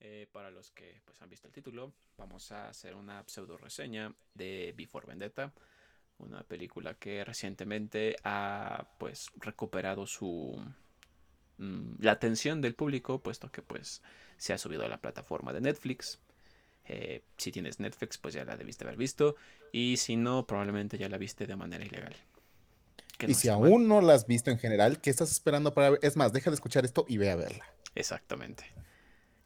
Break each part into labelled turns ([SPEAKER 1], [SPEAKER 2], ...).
[SPEAKER 1] eh, para los que pues, han visto el título, vamos a hacer una pseudo reseña de Before Vendetta, una película que recientemente ha pues recuperado su mm, la atención del público, puesto que pues se ha subido a la plataforma de Netflix. Eh, si tienes Netflix, pues ya la debiste haber visto. Y si no, probablemente ya la viste de manera ilegal.
[SPEAKER 2] y si aún no la has visto en general, ¿qué estás esperando para ver? Es más, deja de escuchar esto y ve a verla.
[SPEAKER 1] Exactamente.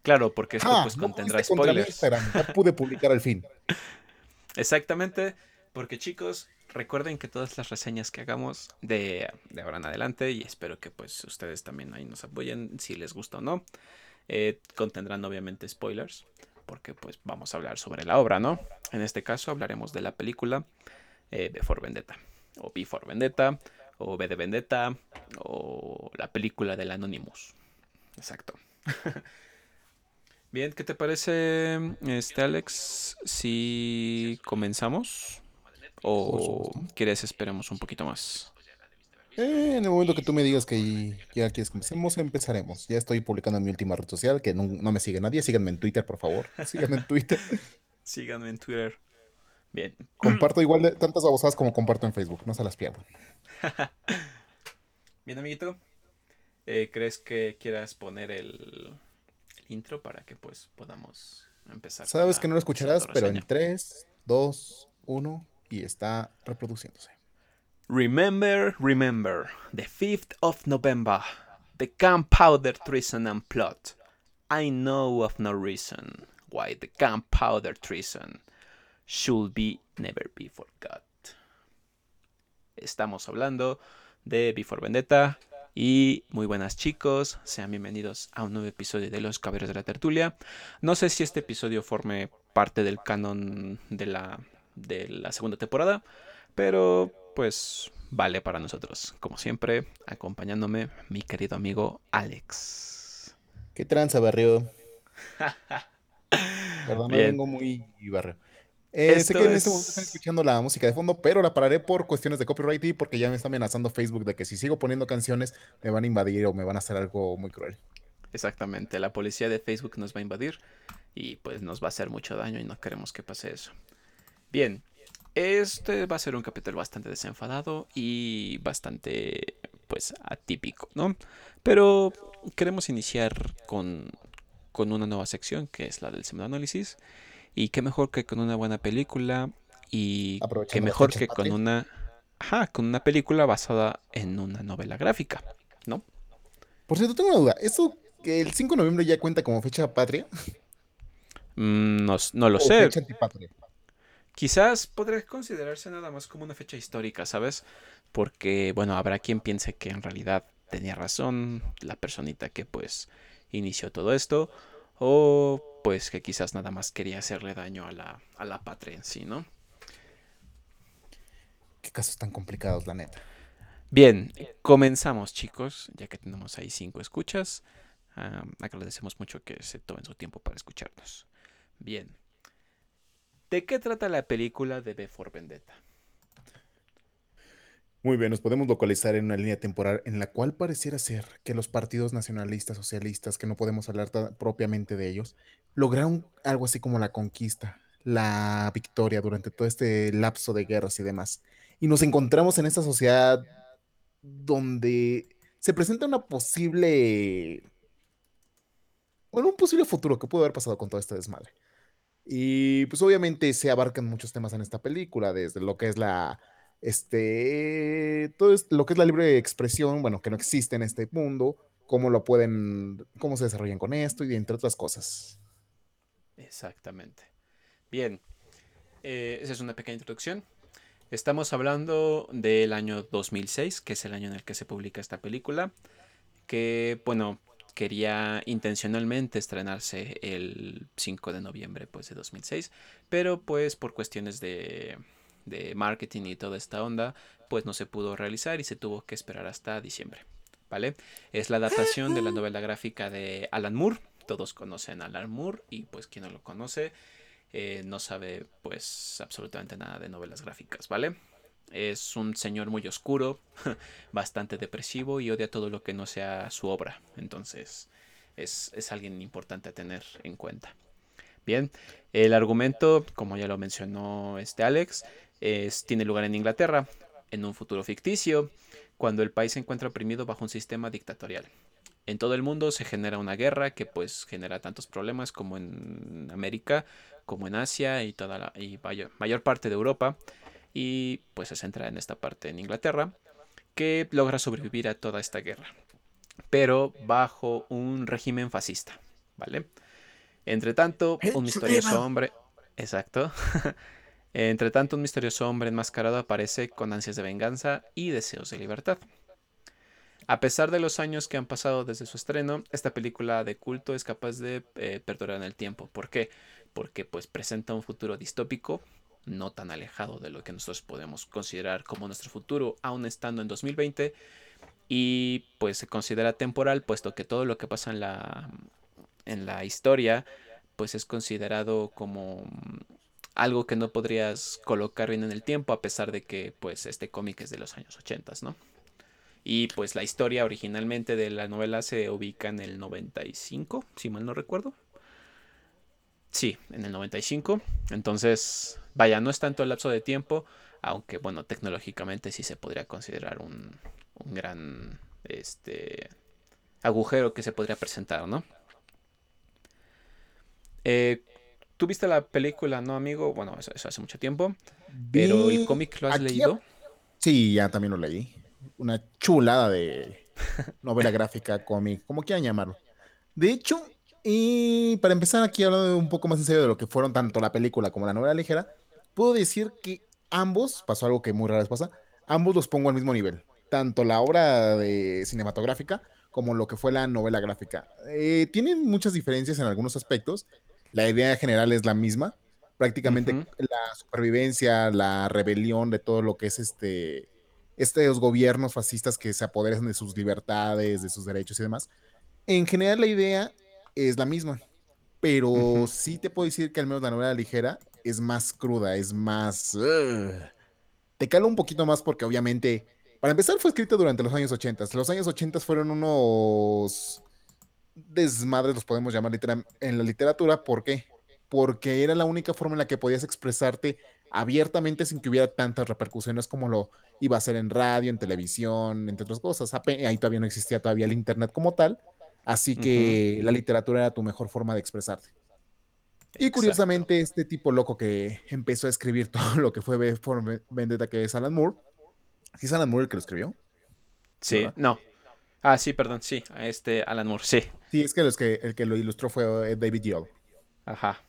[SPEAKER 1] Claro, porque esto pues contendrá spoilers.
[SPEAKER 2] ya pude publicar al fin.
[SPEAKER 1] Exactamente, porque chicos, recuerden que todas las reseñas que hagamos de, ahora en adelante, y espero que pues ustedes también ahí nos apoyen si les gusta o no, eh, contendrán obviamente spoilers, porque pues vamos a hablar sobre la obra, ¿no? En este caso hablaremos de la película eh, Before Vendetta, o Before Vendetta, o B de Vendetta, o la película del Anonymous. Exacto. Bien, ¿qué te parece, este Alex, si comenzamos? ¿O quieres esperemos un poquito más?
[SPEAKER 2] Eh, en el momento que tú me digas que ya quieres que empecemos, empezaremos. Ya estoy publicando en mi última red social, que no, me sigue nadie. Síganme en Twitter, por favor. Síganme en Twitter.
[SPEAKER 1] Síganme en Twitter. Bien.
[SPEAKER 2] Comparto igual de tantas babosadas como comparto en Facebook. No se las pierdan.
[SPEAKER 1] Bien, amiguito. Eh, ¿Crees que quieras poner el, intro para que pues podamos empezar?
[SPEAKER 2] Sabes que no lo escucharás, pero en 3, 2, 1 y está reproduciéndose.
[SPEAKER 1] Remember, remember, the 5th of November, the gunpowder treason and plot. I know of no reason why the gunpowder treason should be never be forgot. Estamos hablando de Before Vendetta y muy buenas chicos, sean bienvenidos a un nuevo episodio de Los Caballeros de la Tertulia. No sé si este episodio forme parte del canon de la, de la segunda temporada, pero pues vale para nosotros. Como siempre, acompañándome mi querido amigo Alex.
[SPEAKER 2] ¿Qué tranza, barrio? Perdón, vengo muy barrio. Eh, sé que en este momento están escuchando la música de fondo, pero la pararé por cuestiones de copyright y porque ya me está amenazando Facebook de que si sigo poniendo canciones me van a invadir o me van a hacer algo muy cruel.
[SPEAKER 1] Exactamente, la policía de Facebook nos va a invadir y pues nos va a hacer mucho daño y no queremos que pase eso. Bien, este va a ser un capítulo bastante desenfadado y bastante, pues, atípico, ¿no? Pero queremos iniciar con, con una nueva sección que es la del análisis. Y qué mejor que con una buena película y qué mejor que con una, ajá, con una película basada en una novela gráfica, ¿no?
[SPEAKER 2] Por cierto, tengo una duda. ¿Eso que el 5 de noviembre ya cuenta como fecha patria?
[SPEAKER 1] Mm, no, no, lo sé. Fecha antipatria? Quizás podría considerarse nada más como una fecha histórica, ¿sabes? Porque, bueno, habrá quien piense que en realidad tenía razón la personita que pues inició todo esto, o pues que quizás nada más quería hacerle daño a la, a la patria en sí, ¿no?
[SPEAKER 2] Qué casos tan complicados, la neta.
[SPEAKER 1] Bien, comenzamos chicos, ya que tenemos ahí cinco escuchas. agradecemos mucho que se tomen su tiempo para escucharnos. Bien, ¿De qué trata la película de B for Vendetta?
[SPEAKER 2] Muy bien, nos podemos localizar en una línea temporal en la cual pareciera ser que los partidos nacionalistas, socialistas, que no podemos hablar propiamente de ellos, lograron algo así como la conquista, la victoria durante todo este lapso de guerras y demás. Y nos encontramos en esta sociedad donde se presenta una posible, bueno, un posible futuro que pudo haber pasado con todo este desmadre. Y pues obviamente se abarcan muchos temas en esta película, desde lo que es la, este, todo lo que es la libre expresión, bueno, que no existe en este mundo, cómo lo pueden, cómo se desarrollan con esto y entre otras cosas.
[SPEAKER 1] Exactamente. Bien, eh, esa es una pequeña introducción. Estamos hablando del año 2006, que es el año en el que se publica esta película, que, bueno, quería intencionalmente estrenarse el 5 de noviembre pues, de 2006, pero pues por cuestiones de, de marketing y toda esta onda, pues no se pudo realizar y se tuvo que esperar hasta diciembre. ¿Vale? Es la adaptación de la novela gráfica de Alan Moore. Todos conocen a Alan Moore y pues quien no lo conoce eh, no sabe pues absolutamente nada de novelas gráficas, ¿vale? Es un señor muy oscuro, bastante depresivo y odia todo lo que no sea su obra. Entonces, es, es alguien importante a tener en cuenta. Bien, el argumento, como ya lo mencionó este Alex, es, tiene lugar en Inglaterra, en un futuro ficticio, cuando el país se encuentra oprimido bajo un sistema dictatorial. En todo el mundo se genera una guerra que pues genera tantos problemas como en América, como en Asia y toda la y mayor, mayor parte de Europa. Y pues se centra en esta parte en Inglaterra, que logra sobrevivir a toda esta guerra, pero bajo un régimen fascista, ¿vale? Entre tanto, un misterioso hombre, exacto, entre tanto un misterioso hombre enmascarado aparece con ansias de venganza y deseos de libertad. A pesar de los años que han pasado desde su estreno, esta película de culto es capaz de eh, perdurar en el tiempo. ¿Por qué? Porque pues presenta un futuro distópico, no tan alejado de lo que nosotros podemos considerar como nuestro futuro, aún estando en 2020, y pues se considera temporal, puesto que todo lo que pasa en la, en la historia, pues es considerado como algo que no podrías colocar bien en el tiempo, a pesar de que pues este cómic es de los años 80, ¿no? Y pues la historia originalmente de la novela se ubica en el 95, si mal no recuerdo. Sí, en el 95. Entonces, vaya, no es tanto el lapso de tiempo, aunque bueno, tecnológicamente sí se podría considerar un, gran este, agujero que se podría presentar, ¿no? Eh, Tú viste la película, ¿no, amigo? Bueno, eso, eso hace mucho tiempo. Pero el cómic lo has leído.
[SPEAKER 2] Sí, ya también lo leí una chulada de novela gráfica, cómic, como quieran llamarlo. De hecho, y para empezar aquí hablando un poco más en serio de lo que fueron tanto la película como la novela ligera, puedo decir que ambos, pasó algo que muy rara vez pasa, ambos los pongo al mismo nivel. Tanto la obra de cinematográfica como lo que fue la novela gráfica. Eh, tienen muchas diferencias en algunos aspectos. La idea general es la misma. Prácticamente la supervivencia, la rebelión de todo lo que es este estos gobiernos fascistas que se apoderan de sus libertades, de sus derechos y demás. En general la idea es la misma, pero sí te puedo decir que al menos la novela ligera es más cruda, es más... te cala un poquito más porque obviamente, para empezar fue escrito durante los años 80. Los años 80 fueron unos desmadres, los podemos llamar en la literatura. ¿Por qué? Porque era la única forma en la que podías expresarte abiertamente sin que hubiera tantas repercusiones como lo iba a ser en radio, en televisión, entre otras cosas. Ahí todavía no existía todavía el Internet como tal, así que la literatura era tu mejor forma de expresarte. Y curiosamente, este tipo loco que empezó a escribir todo lo que fue por Vendetta, que es Alan Moore, ¿sí es Alan Moore el que lo escribió?
[SPEAKER 1] Sí, no. Ah, sí, perdón, sí, este Alan Moore, sí.
[SPEAKER 2] Sí, es que, los que el que lo ilustró fue eh, David Gill.
[SPEAKER 1] Ajá.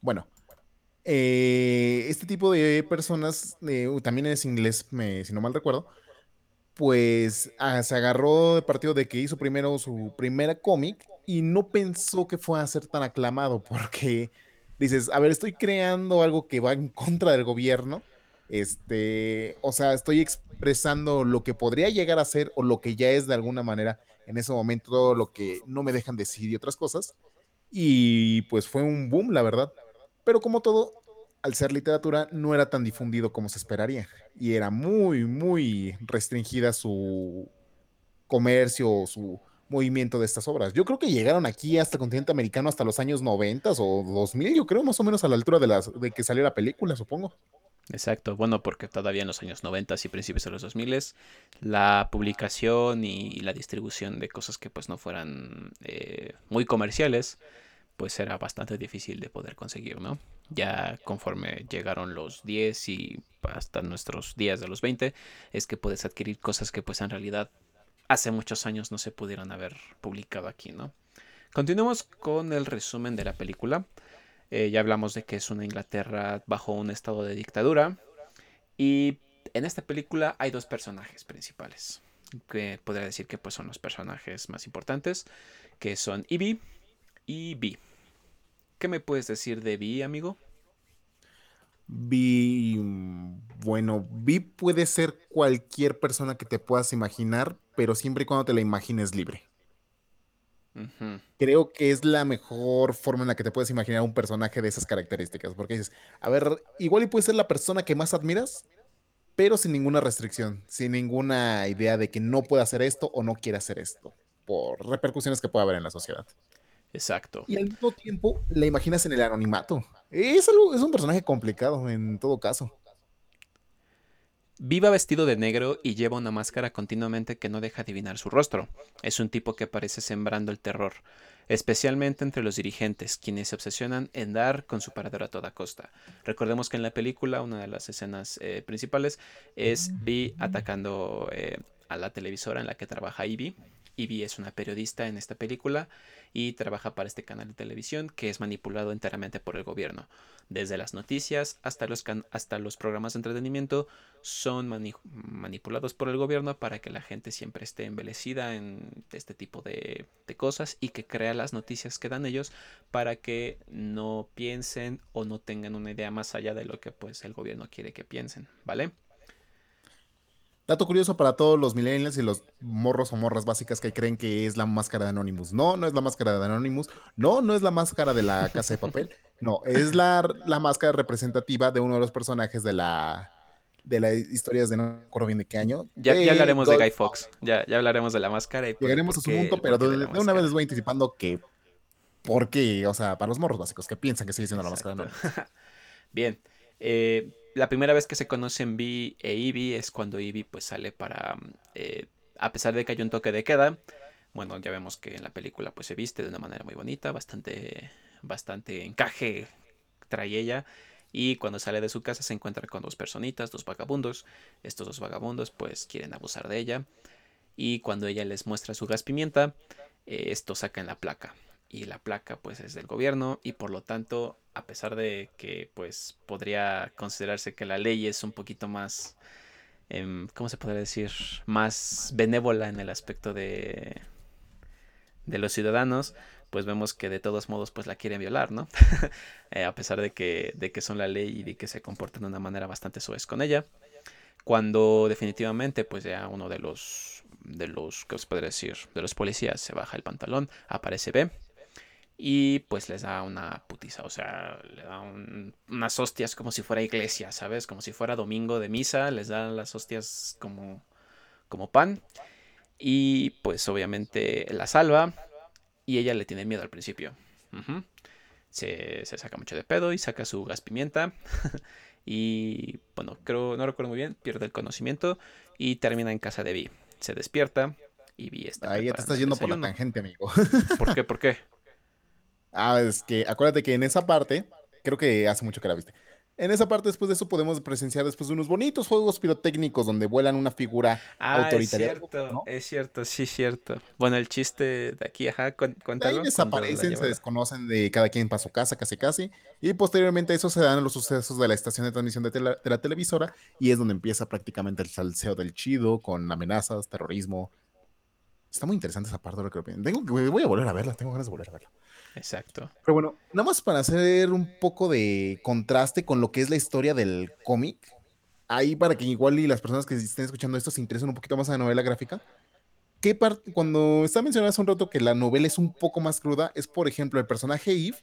[SPEAKER 2] Bueno, eh, este tipo de personas, eh, también es inglés, si no mal recuerdo, pues ah, se agarró de partido de que hizo primero su primera cómic y no pensó que fuera a ser tan aclamado porque dices, a ver, estoy creando algo que va en contra del gobierno, este, o sea, estoy expresando lo que podría llegar a ser o lo que ya es de alguna manera en ese momento, lo que no me dejan decir y otras cosas. Y pues fue un boom, la verdad. Pero como todo, al ser literatura, no era tan difundido como se esperaría. Y era muy, muy restringida su comercio, su movimiento de estas obras. Yo creo que llegaron aquí hasta el continente americano hasta los años 90 o 2000, yo creo, más o menos a la altura de, las, de que salió la película, supongo.
[SPEAKER 1] Exacto, bueno, porque todavía en los años 90 y principios de los 2000 la publicación y, la distribución de cosas que pues no fueran eh, muy comerciales, pues era bastante difícil de poder conseguir, ¿no? Ya conforme llegaron los 10 y hasta nuestros días de los 20, es que puedes adquirir cosas que pues en realidad hace muchos años no se pudieron haber publicado aquí, ¿no? Continuamos con el resumen de la película. Eh, ya hablamos de que es una Inglaterra bajo un estado de dictadura. Y en esta película hay dos personajes principales. Que podría decir que pues son los personajes más importantes. Que son Ivy y B. ¿Qué me puedes decir de Vi, amigo?
[SPEAKER 2] Vi, bueno, Vi puede ser cualquier persona que te puedas imaginar, pero siempre y cuando te la imagines libre. Creo que es la mejor forma en la que te puedes imaginar un personaje de esas características, porque dices, a ver, igual y puede ser la persona que más admiras, pero sin ninguna restricción, sin ninguna idea de que no puede hacer esto o no quiere hacer esto. por repercusiones que pueda haber en la sociedad.
[SPEAKER 1] Exacto.
[SPEAKER 2] Y al mismo tiempo la imaginas en el anonimato. Es, algo, es un personaje complicado en todo caso.
[SPEAKER 1] Viva vestido de negro y lleva una máscara continuamente que no deja adivinar su rostro. Es un tipo que parece sembrando el terror, especialmente entre los dirigentes, quienes se obsesionan en dar con su paradero a toda costa. Recordemos que en la película una de las escenas eh, principales es Vi atacando eh, a la televisora en la que trabaja Ivy. Ivy es una periodista en esta película y trabaja para este canal de televisión que es manipulado enteramente por el gobierno. Desde las noticias hasta los, hasta los programas de entretenimiento son manipulados por el gobierno para que la gente siempre esté embelecida en este tipo de, de cosas y que crea las noticias que dan ellos para que no piensen o no tengan una idea más allá de lo que pues el gobierno quiere que piensen, ¿vale?
[SPEAKER 2] Dato curioso para todos los millennials y los morros o morras básicas que creen que es la máscara de Anonymous. No, no es la máscara de Anonymous. No, no es la máscara de la casa de papel. No, es la, la máscara representativa de uno de los personajes de la de las historias de no recuerdo bien de qué año.
[SPEAKER 1] Ya, ya hablaremos de Guy Fox. Ya, ya hablaremos de la máscara. Y
[SPEAKER 2] Llegaremos a su punto, pero de, una vez les voy anticipando que. ¿Por qué? O sea, para los morros básicos que piensan que sigue siendo la máscara de Anonymous.
[SPEAKER 1] bien. Eh, la primera vez que se conocen Vi e Ivy es cuando Ivy pues sale para, eh, a pesar de que hay un toque de queda, bueno, ya vemos que en la película pues se viste de una manera muy bonita, bastante, bastante encaje trae ella. Y cuando sale de su casa se encuentra con dos personitas, dos vagabundos. Estos dos vagabundos pues quieren abusar de ella. Y cuando ella les muestra su gas pimienta, eh, esto saca en la placa y la placa pues es del gobierno y por lo tanto a pesar de que pues podría considerarse que la ley es un poquito más em, ¿cómo se podría decir? más benévola en el aspecto de de los ciudadanos pues vemos que de todos modos pues la quieren violar ¿no? Eh, a pesar de que, de que son la ley y de que se comportan de una manera bastante suez con ella cuando definitivamente pues ya uno de los de los ¿qué os podría decir? de los policías se baja el pantalón aparece B y pues les da una putiza, o sea, le da unas hostias como si fuera iglesia, ¿sabes? Como si fuera domingo de misa, les dan las hostias como, como pan. Y pues obviamente la salva y ella le tiene miedo al principio. se, se, saca mucho de pedo y saca su gas pimienta. y bueno, creo, no recuerdo muy bien, pierde el conocimiento y termina en casa de Vi. Se despierta y Vi está...
[SPEAKER 2] Ahí ya te estás yendo por la tangente, amigo.
[SPEAKER 1] ¿Por qué? ¿Por qué?
[SPEAKER 2] Ah, es que acuérdate que en esa parte, creo que hace mucho que la viste. En esa parte, después de eso, podemos presenciar después de unos bonitos juegos pirotécnicos donde vuelan una figura ah, autoritaria.
[SPEAKER 1] Es cierto, es cierto, sí, cierto. Bueno, el chiste de aquí, ajá, cuéntalo.
[SPEAKER 2] Ahí desaparecen, se desconocen de cada quien para su casa, casi casi. Y posteriormente a eso se dan los sucesos de la estación de transmisión de, de la televisora y es donde empieza prácticamente el salseo del chido con amenazas, terrorismo. Está muy interesante esa parte de lo que Tengo, voy a volver a verla, tengo ganas de volver a verla.
[SPEAKER 1] Exacto.
[SPEAKER 2] Pero bueno, nada más para hacer un poco de contraste con lo que es la historia del cómic, ahí para que igual y las personas que estén escuchando esto se interesen un poquito más en la novela gráfica. ¿Qué parte, cuando está mencionando hace un rato que la novela es un poco más cruda, es por ejemplo el personaje Eve,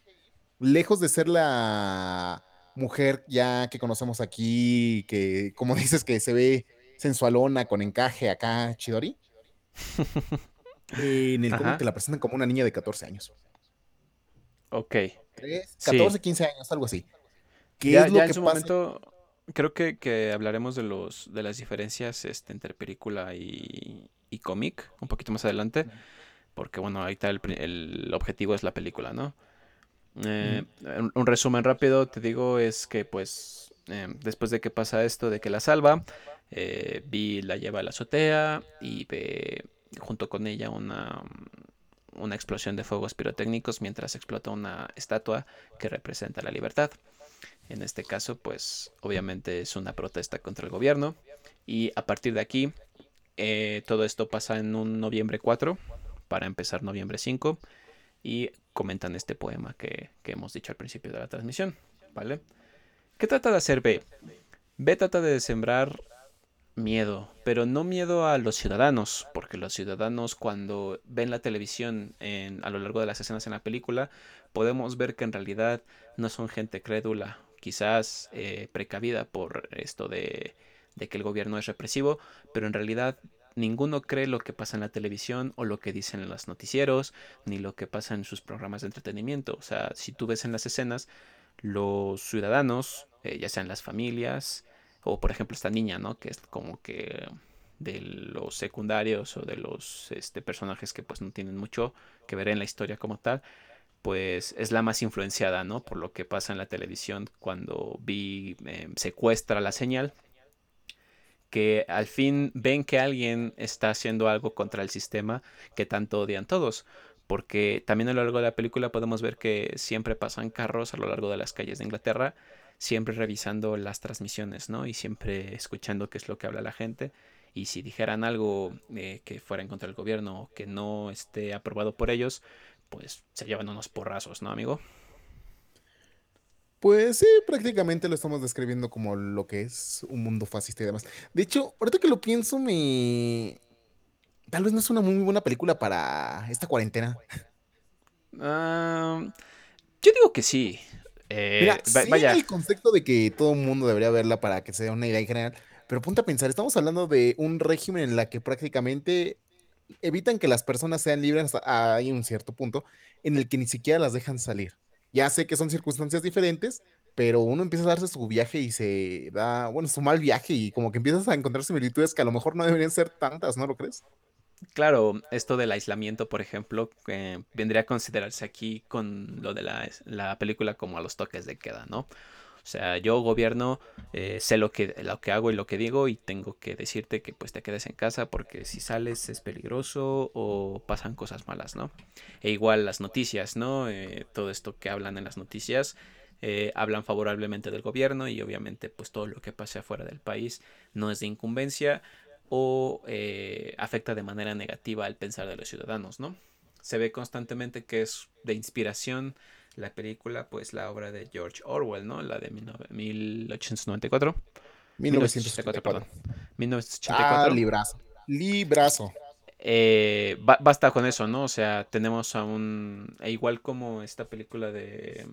[SPEAKER 2] lejos de ser la mujer ya que conocemos aquí, que como dices que se ve sensualona, con encaje acá, Chidori. en el cómic te la presentan como una niña de 14 años.
[SPEAKER 1] Ok.
[SPEAKER 2] 14, 15 años, algo así.
[SPEAKER 1] ¿Qué ya, es lo que en su momento creo que, que, hablaremos de los de las diferencias este, entre película y, y cómic un poquito más adelante. Porque bueno, ahorita el, el objetivo es la película, ¿no? Eh, un, resumen rápido, te digo, es que pues eh, después de que pasa esto, de que la salva, eh, Vi la lleva a la azotea y ve junto con ella una, una explosión de fuegos pirotécnicos mientras explota una estatua que representa la libertad. En este caso, pues obviamente es una protesta contra el gobierno. Y a partir de aquí, eh, todo esto pasa en un noviembre 4, para empezar noviembre 5. Y comentan este poema que, que hemos dicho al principio de la transmisión. ¿Vale? ¿Qué trata de hacer B? B trata de sembrar miedo, pero no miedo a los ciudadanos, porque los ciudadanos cuando ven la televisión en, a lo largo de las escenas en la película, podemos ver que en realidad no son gente crédula, quizás eh, precavida por esto de, que el gobierno es represivo, pero en realidad ninguno cree lo que pasa en la televisión o lo que dicen en los noticieros, ni lo que pasa en sus programas de entretenimiento. O sea, si tú ves en las escenas, los ciudadanos, eh, ya sean las familias, o por ejemplo esta niña, ¿no? Que es como que de los secundarios o de los este, personajes que pues no tienen mucho que ver en la historia como tal, pues es la más influenciada, ¿no? Por lo que pasa en la televisión cuando vi eh, secuestra la señal, que al fin ven que alguien está haciendo algo contra el sistema que tanto odian todos. Porque también a lo largo de la película podemos ver que siempre pasan carros a lo largo de las calles de Inglaterra, siempre revisando las transmisiones, ¿no? Y siempre escuchando qué es lo que habla la gente y si dijeran algo eh, que fuera en contra del gobierno o que no esté aprobado por ellos, pues se llevan unos porrazos, ¿no, amigo?
[SPEAKER 2] Pues sí, prácticamente lo estamos describiendo como lo que es un mundo fascista y demás. De hecho, ahorita que lo pienso, me... Tal vez no es una muy buena película para esta cuarentena.
[SPEAKER 1] Ah, yo digo que sí. Eh,
[SPEAKER 2] Mira,
[SPEAKER 1] va-
[SPEAKER 2] sí
[SPEAKER 1] vaya,
[SPEAKER 2] el concepto de que todo el mundo debería verla para que se dé una idea en general, pero ponte a pensar, estamos hablando de un régimen en la que prácticamente evitan que las personas sean libres hasta hay un cierto punto en el que ni siquiera las dejan salir. Ya sé que son circunstancias diferentes, pero uno empieza a darse su viaje y se da, bueno, su mal viaje y como que empiezas a encontrar similitudes que a lo mejor no deberían ser tantas, ¿no lo crees?
[SPEAKER 1] Claro, esto del aislamiento, por ejemplo, vendría a considerarse aquí con lo de la, la película como a los toques de queda, ¿no? O sea, yo gobierno, eh, sé lo que, lo que hago y lo que digo y tengo que decirte que pues te quedes en casa porque si sales es peligroso o pasan cosas malas, ¿no? E igual las noticias, ¿no? Eh, todo esto que hablan en las noticias eh, hablan favorablemente del gobierno y obviamente pues todo lo que pase afuera del país no es de incumbencia o eh, afecta de manera negativa al pensar de los ciudadanos, ¿no? Se ve constantemente que es de inspiración la película, pues la obra de George Orwell, ¿no? La de 19- 1894. 1984,
[SPEAKER 2] 1984.
[SPEAKER 1] perdón.
[SPEAKER 2] Ah,
[SPEAKER 1] 1984.
[SPEAKER 2] librazo. Librazo.
[SPEAKER 1] Eh, ba- basta con eso, ¿no? O sea, tenemos a un... e igual como esta película de...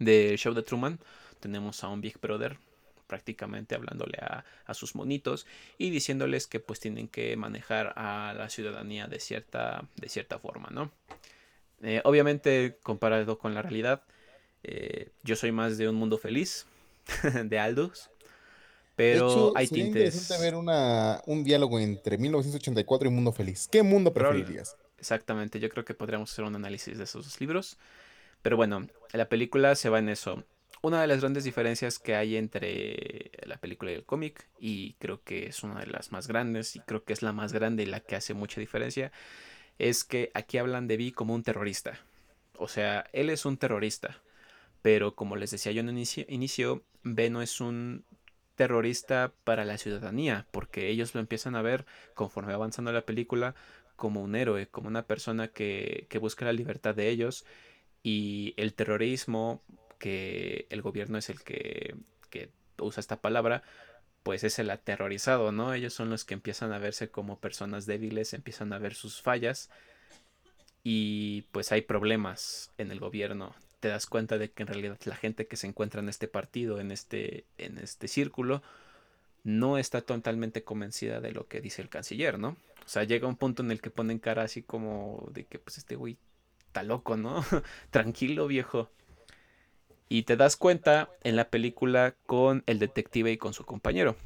[SPEAKER 1] de Show de Truman, tenemos a un Big Brother prácticamente hablándole a, a sus monitos y diciéndoles que pues tienen que manejar a la ciudadanía de cierta, de cierta forma, ¿no? Eh, obviamente, comparado con la realidad, eh, yo soy más de un mundo feliz, de Aldous,
[SPEAKER 2] De
[SPEAKER 1] pero
[SPEAKER 2] hecho,
[SPEAKER 1] hay
[SPEAKER 2] sería interesante
[SPEAKER 1] tintes...
[SPEAKER 2] ver una, un diálogo entre 1984 y Mundo Feliz. ¿Qué mundo preferirías?
[SPEAKER 1] Exactamente, yo creo que podríamos hacer un análisis de esos dos libros. Pero bueno, la película se va en eso. Una de las grandes diferencias que hay entre la película y el cómic, y creo que es una de las más grandes, y creo que es la más grande y la que hace mucha diferencia, es que aquí hablan de Vi como un terrorista. O sea, él es un terrorista, pero como les decía yo en un inicio, B no es un terrorista para la ciudadanía, porque ellos lo empiezan a ver conforme va avanzando la película como un héroe, como una persona que, que busca la libertad de ellos y el terrorismo, que el gobierno es el que, que usa esta palabra, pues es el aterrorizado, ¿no? Ellos son los que empiezan a verse como personas débiles, empiezan a ver sus fallas y pues hay problemas en el gobierno. Te das cuenta de que en realidad la gente que se encuentra en este partido, en este, en este círculo, no está totalmente convencida de lo que dice el canciller, ¿no? O sea, llega un punto en el que ponen cara así como de que pues este güey está loco, ¿no? Tranquilo, viejo. Y te das cuenta en la película con el detective y con su compañero.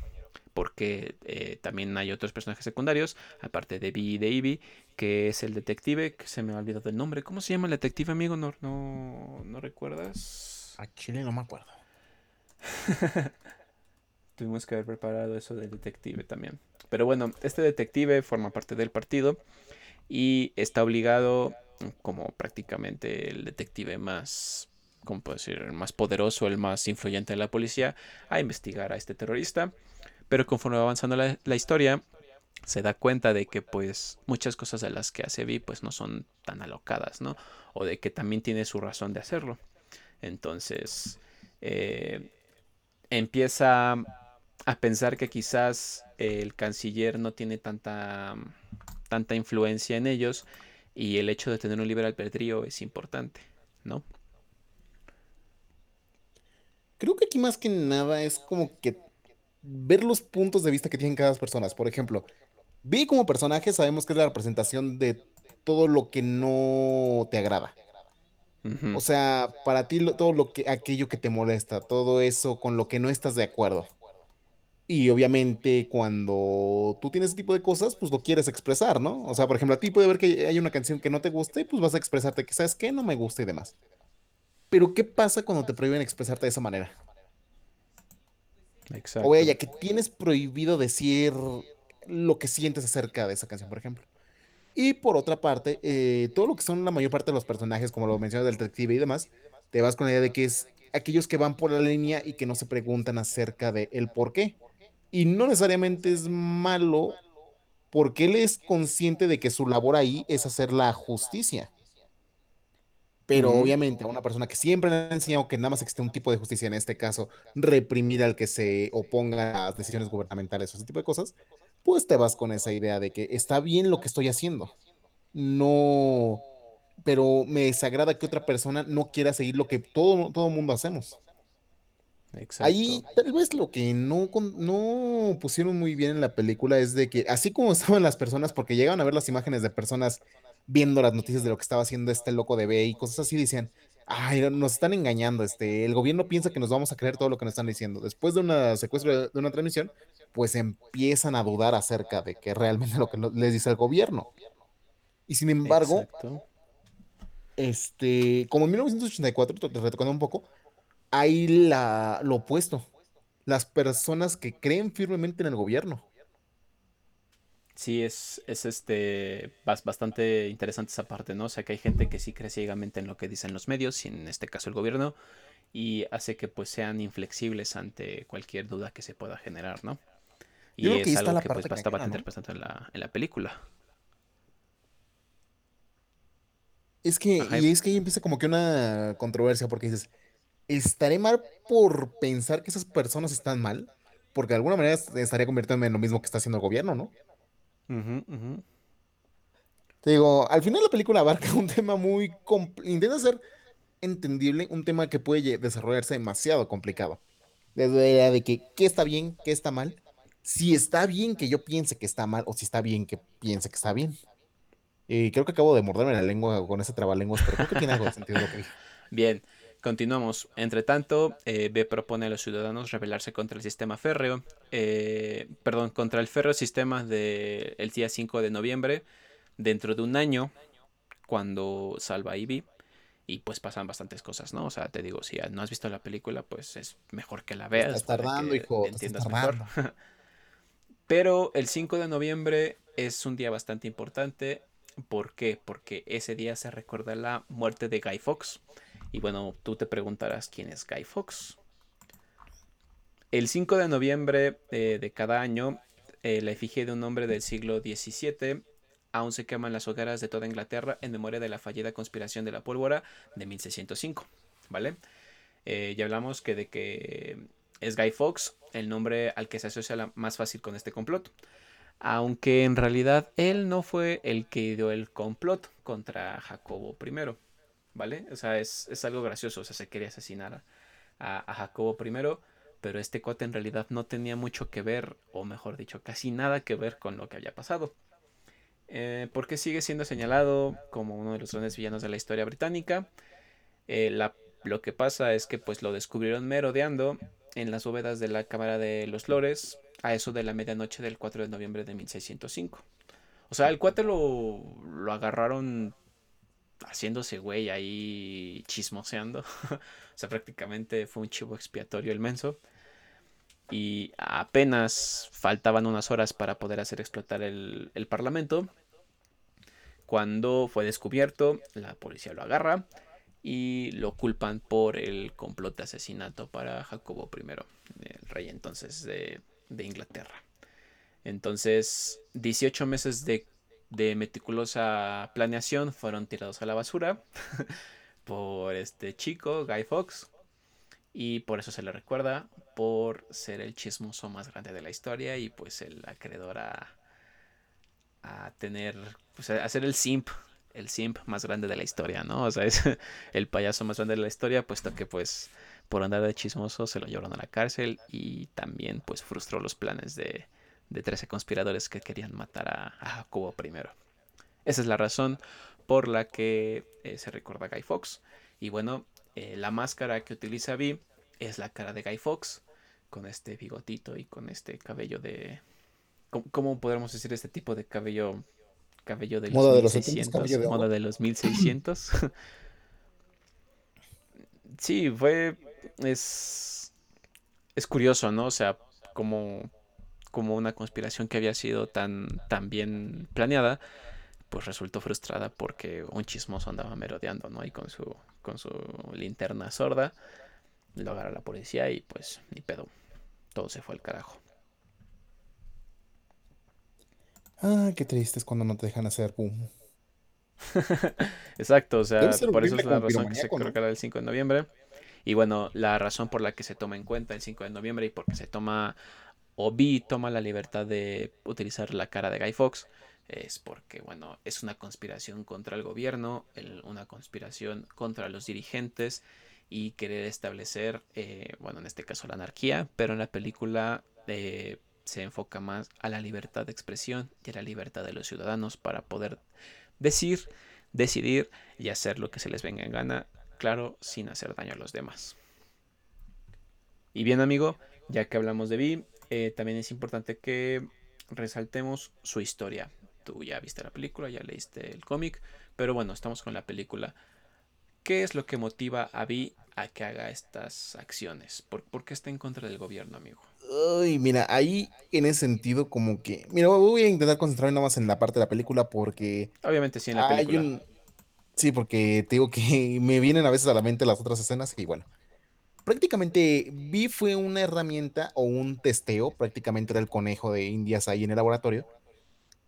[SPEAKER 1] Porque eh, también hay otros personajes secundarios, aparte de Vi y de Ivy, que es el detective, que se me ha olvidado el nombre. ¿Cómo se llama el detective, amigo? ¿No, no, no recuerdas?
[SPEAKER 2] A Chile no me acuerdo.
[SPEAKER 1] Tuvimos que haber preparado eso del detective también. Pero bueno, este detective forma parte del partido y está obligado, como prácticamente el detective más, ¿cómo puedo decir? El más poderoso, el más influyente de la policía, a investigar a este terrorista. Pero conforme va avanzando la, la historia, se da cuenta de que pues muchas cosas de las que hace Vi pues no son tan alocadas, ¿no? O de que también tiene su razón de hacerlo. Entonces, eh, empieza a pensar que quizás el canciller no tiene tanta, tanta influencia en ellos y el hecho de tener un libre albedrío es importante, ¿no?
[SPEAKER 2] Creo que aquí más que nada es como que ver los puntos de vista que tienen cada persona. Por ejemplo, Vi como personaje sabemos que es la representación de todo lo que no te agrada. O sea, para ti lo- todo lo que aquello que te molesta, todo eso con lo que no estás de acuerdo. Y obviamente cuando tú tienes ese tipo de cosas, pues lo quieres expresar, ¿no? O sea, por ejemplo, a ti puede ver que hay una canción que no te guste, pues vas a expresarte que sabes que no me gusta y demás. Pero ¿qué pasa cuando te prohíben expresarte de esa manera? O
[SPEAKER 1] Exacto.
[SPEAKER 2] ella, que tienes prohibido decir lo que sientes acerca de esa canción, por ejemplo. Y por otra parte, eh, todo lo que son la mayor parte de los personajes, como lo mencionas del detective y demás, te vas con la idea de que es aquellos que van por la línea y que no se preguntan acerca de el por qué. Y no necesariamente es malo porque él es consciente de que su labor ahí es hacer la justicia. Pero obviamente a una persona que siempre le ha enseñado que nada más existe un tipo de justicia, en este caso, reprimir al que se oponga a las decisiones gubernamentales o ese tipo de cosas, pues te vas con esa idea de que está bien lo que estoy haciendo. No, pero me desagrada que otra persona no quiera seguir lo que todo todo mundo hacemos.
[SPEAKER 1] Exacto.
[SPEAKER 2] Ahí tal vez lo que no, no pusieron muy bien en la película es de que así como estaban las personas, porque llegaban a ver las imágenes de personas viendo las noticias de lo que estaba haciendo este loco de B y cosas así, decían, ay, nos están engañando, este, el gobierno piensa que nos vamos a creer todo lo que nos están diciendo. Después de una secuestro de una transmisión, pues empiezan a dudar acerca de que realmente lo que les dice el gobierno. Y sin embargo,
[SPEAKER 1] Exacto.
[SPEAKER 2] este, como en 1984, te te recuerdo un poco, hay la, lo opuesto, las personas que creen firmemente en el gobierno.
[SPEAKER 1] Sí, es, es este bas- bastante interesante esa parte, ¿no? O sea que hay gente que sí cree ciegamente en lo que dicen los medios, y en este caso el gobierno, y hace que pues sean inflexibles ante cualquier duda que se pueda generar, ¿no?
[SPEAKER 2] Yo
[SPEAKER 1] Y
[SPEAKER 2] creo que ahí
[SPEAKER 1] es
[SPEAKER 2] está
[SPEAKER 1] algo
[SPEAKER 2] la
[SPEAKER 1] que pues bastante
[SPEAKER 2] ¿no?
[SPEAKER 1] representado en la, en la película.
[SPEAKER 2] Es que,
[SPEAKER 1] Ajá,
[SPEAKER 2] y es que ahí empieza como que una controversia porque dices, ¿estaré mal por pensar que esas personas están mal? Porque de alguna manera est- estaría convirtiéndome en lo mismo que está haciendo el gobierno, ¿no? Te digo, al final la película abarca un tema muy, intenta ser entendible, un tema que puede desarrollarse demasiado complicado. Desde la idea de que qué está bien, qué está mal, si está bien que yo piense que está mal o si está bien que piense que está bien. Y creo que acabo de morderme la lengua con ese trabalenguas, pero creo que tiene algo de sentido lo que dije.
[SPEAKER 1] Bien, continuamos. Entre tanto, eh, B propone a los ciudadanos rebelarse contra el sistema férreo, eh, perdón, contra el férreo sistema del día 5 de noviembre, dentro de un año, cuando salva a Ivy. Y pues pasan bastantes cosas, ¿no? O sea, te digo, si no has visto la película, pues es mejor que la
[SPEAKER 2] Te estás
[SPEAKER 1] veas para
[SPEAKER 2] tardando, hijo, estás
[SPEAKER 1] entiendas mejor. Pero el 5 de noviembre es un día bastante importante. ¿Por qué? Porque ese día se recuerda la muerte de Guy Fawkes. Y bueno, tú te preguntarás quién es Guy Fawkes. El 5 de noviembre eh, de cada año, eh, la efigie de un hombre del siglo XVII aún se quema en las hogueras de toda Inglaterra en memoria de la fallida conspiración de la pólvora de 1605. ¿Vale? Eh, ya hablamos que de que es Guy Fawkes, el nombre al que se asocia más fácil con este complot. Aunque en realidad él no fue el que ideó el complot contra Jacobo I. ¿Vale? O sea, es, es algo gracioso. O sea, se quería asesinar a, Jacobo I. Pero este cote en realidad no tenía mucho que ver, o mejor dicho, casi nada que ver con lo que había pasado. Eh, porque sigue siendo señalado como uno de los grandes villanos de la historia británica. Eh, lo que pasa es que pues lo descubrieron merodeando en las bóvedas de la Cámara de los Lores a eso de la medianoche del 4 de noviembre de 1605. O sea, el cuate lo, lo agarraron haciéndose güey ahí chismoseando. o sea, prácticamente fue un chivo expiatorio el menso. Y apenas faltaban unas horas para poder hacer explotar el, el parlamento. Cuando fue descubierto, la policía lo agarra y lo culpan por el complot de asesinato para Jacobo I, el rey entonces de, de Inglaterra. Entonces, 18 meses de, de, meticulosa planeación fueron tirados a la basura por este chico, Guy Fawkes, y por eso se le recuerda por ser el chismoso más grande de la historia y pues el acreedor a, a tener, pues a ser el simp el simp más grande de la historia, ¿no? O sea, es el payaso más grande de la historia, puesto que pues por andar de chismoso se lo llevaron a la cárcel y también pues frustró los planes de, de 13 conspiradores que querían matar a, a Jacobo I. Esa es la razón por la que eh, se recuerda a Guy Fox. Y bueno, eh, la máscara que utiliza Vi es la cara de Guy Fox, con este bigotito y con este cabello de... ¿Cómo, podemos decir este tipo de cabello? Cabello de los moda 1600, de los moda de los 1600. sí, fue... Es... Es curioso, ¿no? O sea, como, como una conspiración que había sido tan, tan bien planeada, pues resultó frustrada porque un chismoso andaba merodeando, ¿no? Y con su, con su linterna sorda, lo agarra la policía y pues ni pedo. Todo se fue al carajo.
[SPEAKER 2] Ah, qué triste es cuando no te dejan hacer boom.
[SPEAKER 1] Exacto, o sea, por eso es la razón que se colocará el 5 de noviembre. Y bueno, la razón por la que se toma en cuenta el 5 de noviembre y porque se toma, o B toma la libertad de utilizar la cara de Guy Fox, es porque, bueno, es una conspiración contra el gobierno, una conspiración contra los dirigentes y querer establecer, eh, bueno, en este caso la anarquía, pero en la película eh, se enfoca más a la libertad de expresión y a la libertad de los ciudadanos para poder decir, decidir y hacer lo que se les venga en gana, claro, sin hacer daño a los demás. Y bien, amigo, ya que hablamos de Vi, eh, también es importante que resaltemos su historia tú ya viste la película, ya leíste el cómic, pero bueno, estamos con la película. ¿Qué es lo que motiva a Vi a que haga estas acciones? ¿Por, qué está en contra del gobierno, amigo?
[SPEAKER 2] Ay, mira, ahí en ese sentido como que... Mira, voy a intentar concentrarme nada más en la parte de la película porque...
[SPEAKER 1] Obviamente sí, en la película.
[SPEAKER 2] Sí, porque te digo que me vienen a veces a la mente las otras escenas y bueno. Prácticamente Vi fue una herramienta o un testeo, prácticamente era el conejo de indias ahí en el laboratorio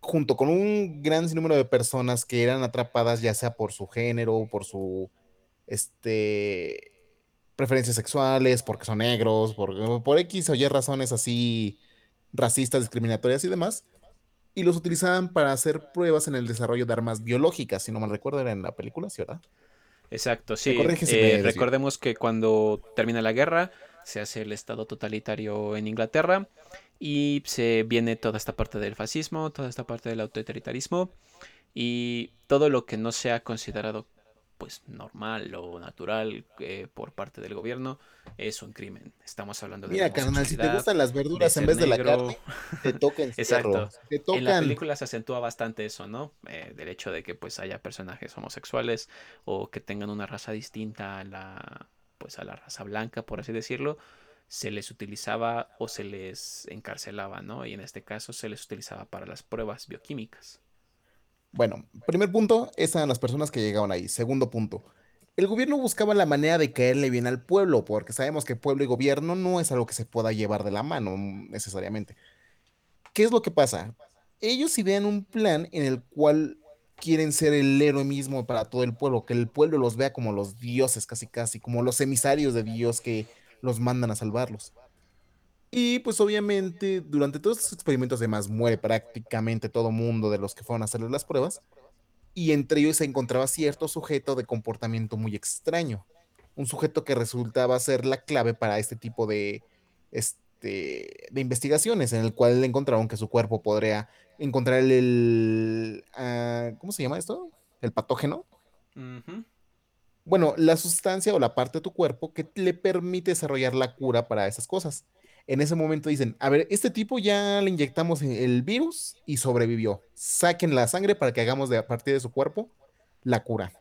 [SPEAKER 2] junto con un gran número de personas que eran atrapadas ya sea por su género, por su este preferencias sexuales, porque son negros, por, por X o Y razones así racistas, discriminatorias y demás, y los utilizaban para hacer pruebas en el desarrollo de armas biológicas, si no mal recuerdo, era en la película, ¿sí, verdad?
[SPEAKER 1] Exacto, sí. Eh, recordemos que cuando termina la guerra, se hace el Estado totalitario en Inglaterra y se viene toda esta parte del fascismo, toda esta parte del autoritarismo y todo lo que no sea considerado pues normal o natural eh, por parte del gobierno es un crimen. Estamos hablando de
[SPEAKER 2] Mira, carnal, si te gustan las verduras en vez de la carne, te toca
[SPEAKER 1] Exacto. En la película se acentúa bastante eso, ¿no? Eh, del hecho de que pues haya personajes homosexuales o que tengan una raza distinta a la pues a la raza blanca, por así decirlo, se les utilizaba o se les encarcelaba, ¿no? Y en este caso se les utilizaba para las pruebas bioquímicas.
[SPEAKER 2] Bueno, primer punto, esas eran las personas que llegaban ahí. Segundo punto, el gobierno buscaba la manera de caerle bien al pueblo, porque sabemos que pueblo y gobierno no es algo que se pueda llevar de la mano necesariamente. ¿Qué es lo que pasa? Ellos idean un plan en el cual quieren ser el héroe mismo para todo el pueblo, que el pueblo los vea como los dioses casi casi, como los emisarios de Dios que los mandan a salvarlos. Y pues obviamente durante todos estos experimentos además muere prácticamente todo mundo de los que fueron a hacerles las pruebas y entre ellos se encontraba cierto sujeto de comportamiento muy extraño, un sujeto que resultaba ser la clave para este tipo de, este, de investigaciones en el cual encontraron que su cuerpo podría encontrar el, ah, ¿cómo se llama esto? El patógeno bueno, la sustancia o la parte de tu cuerpo que le permite desarrollar la cura para esas cosas. En ese momento dicen, a ver, este tipo ya le inyectamos el virus y sobrevivió. Saquen la sangre para que hagamos de, a partir de su cuerpo la cura.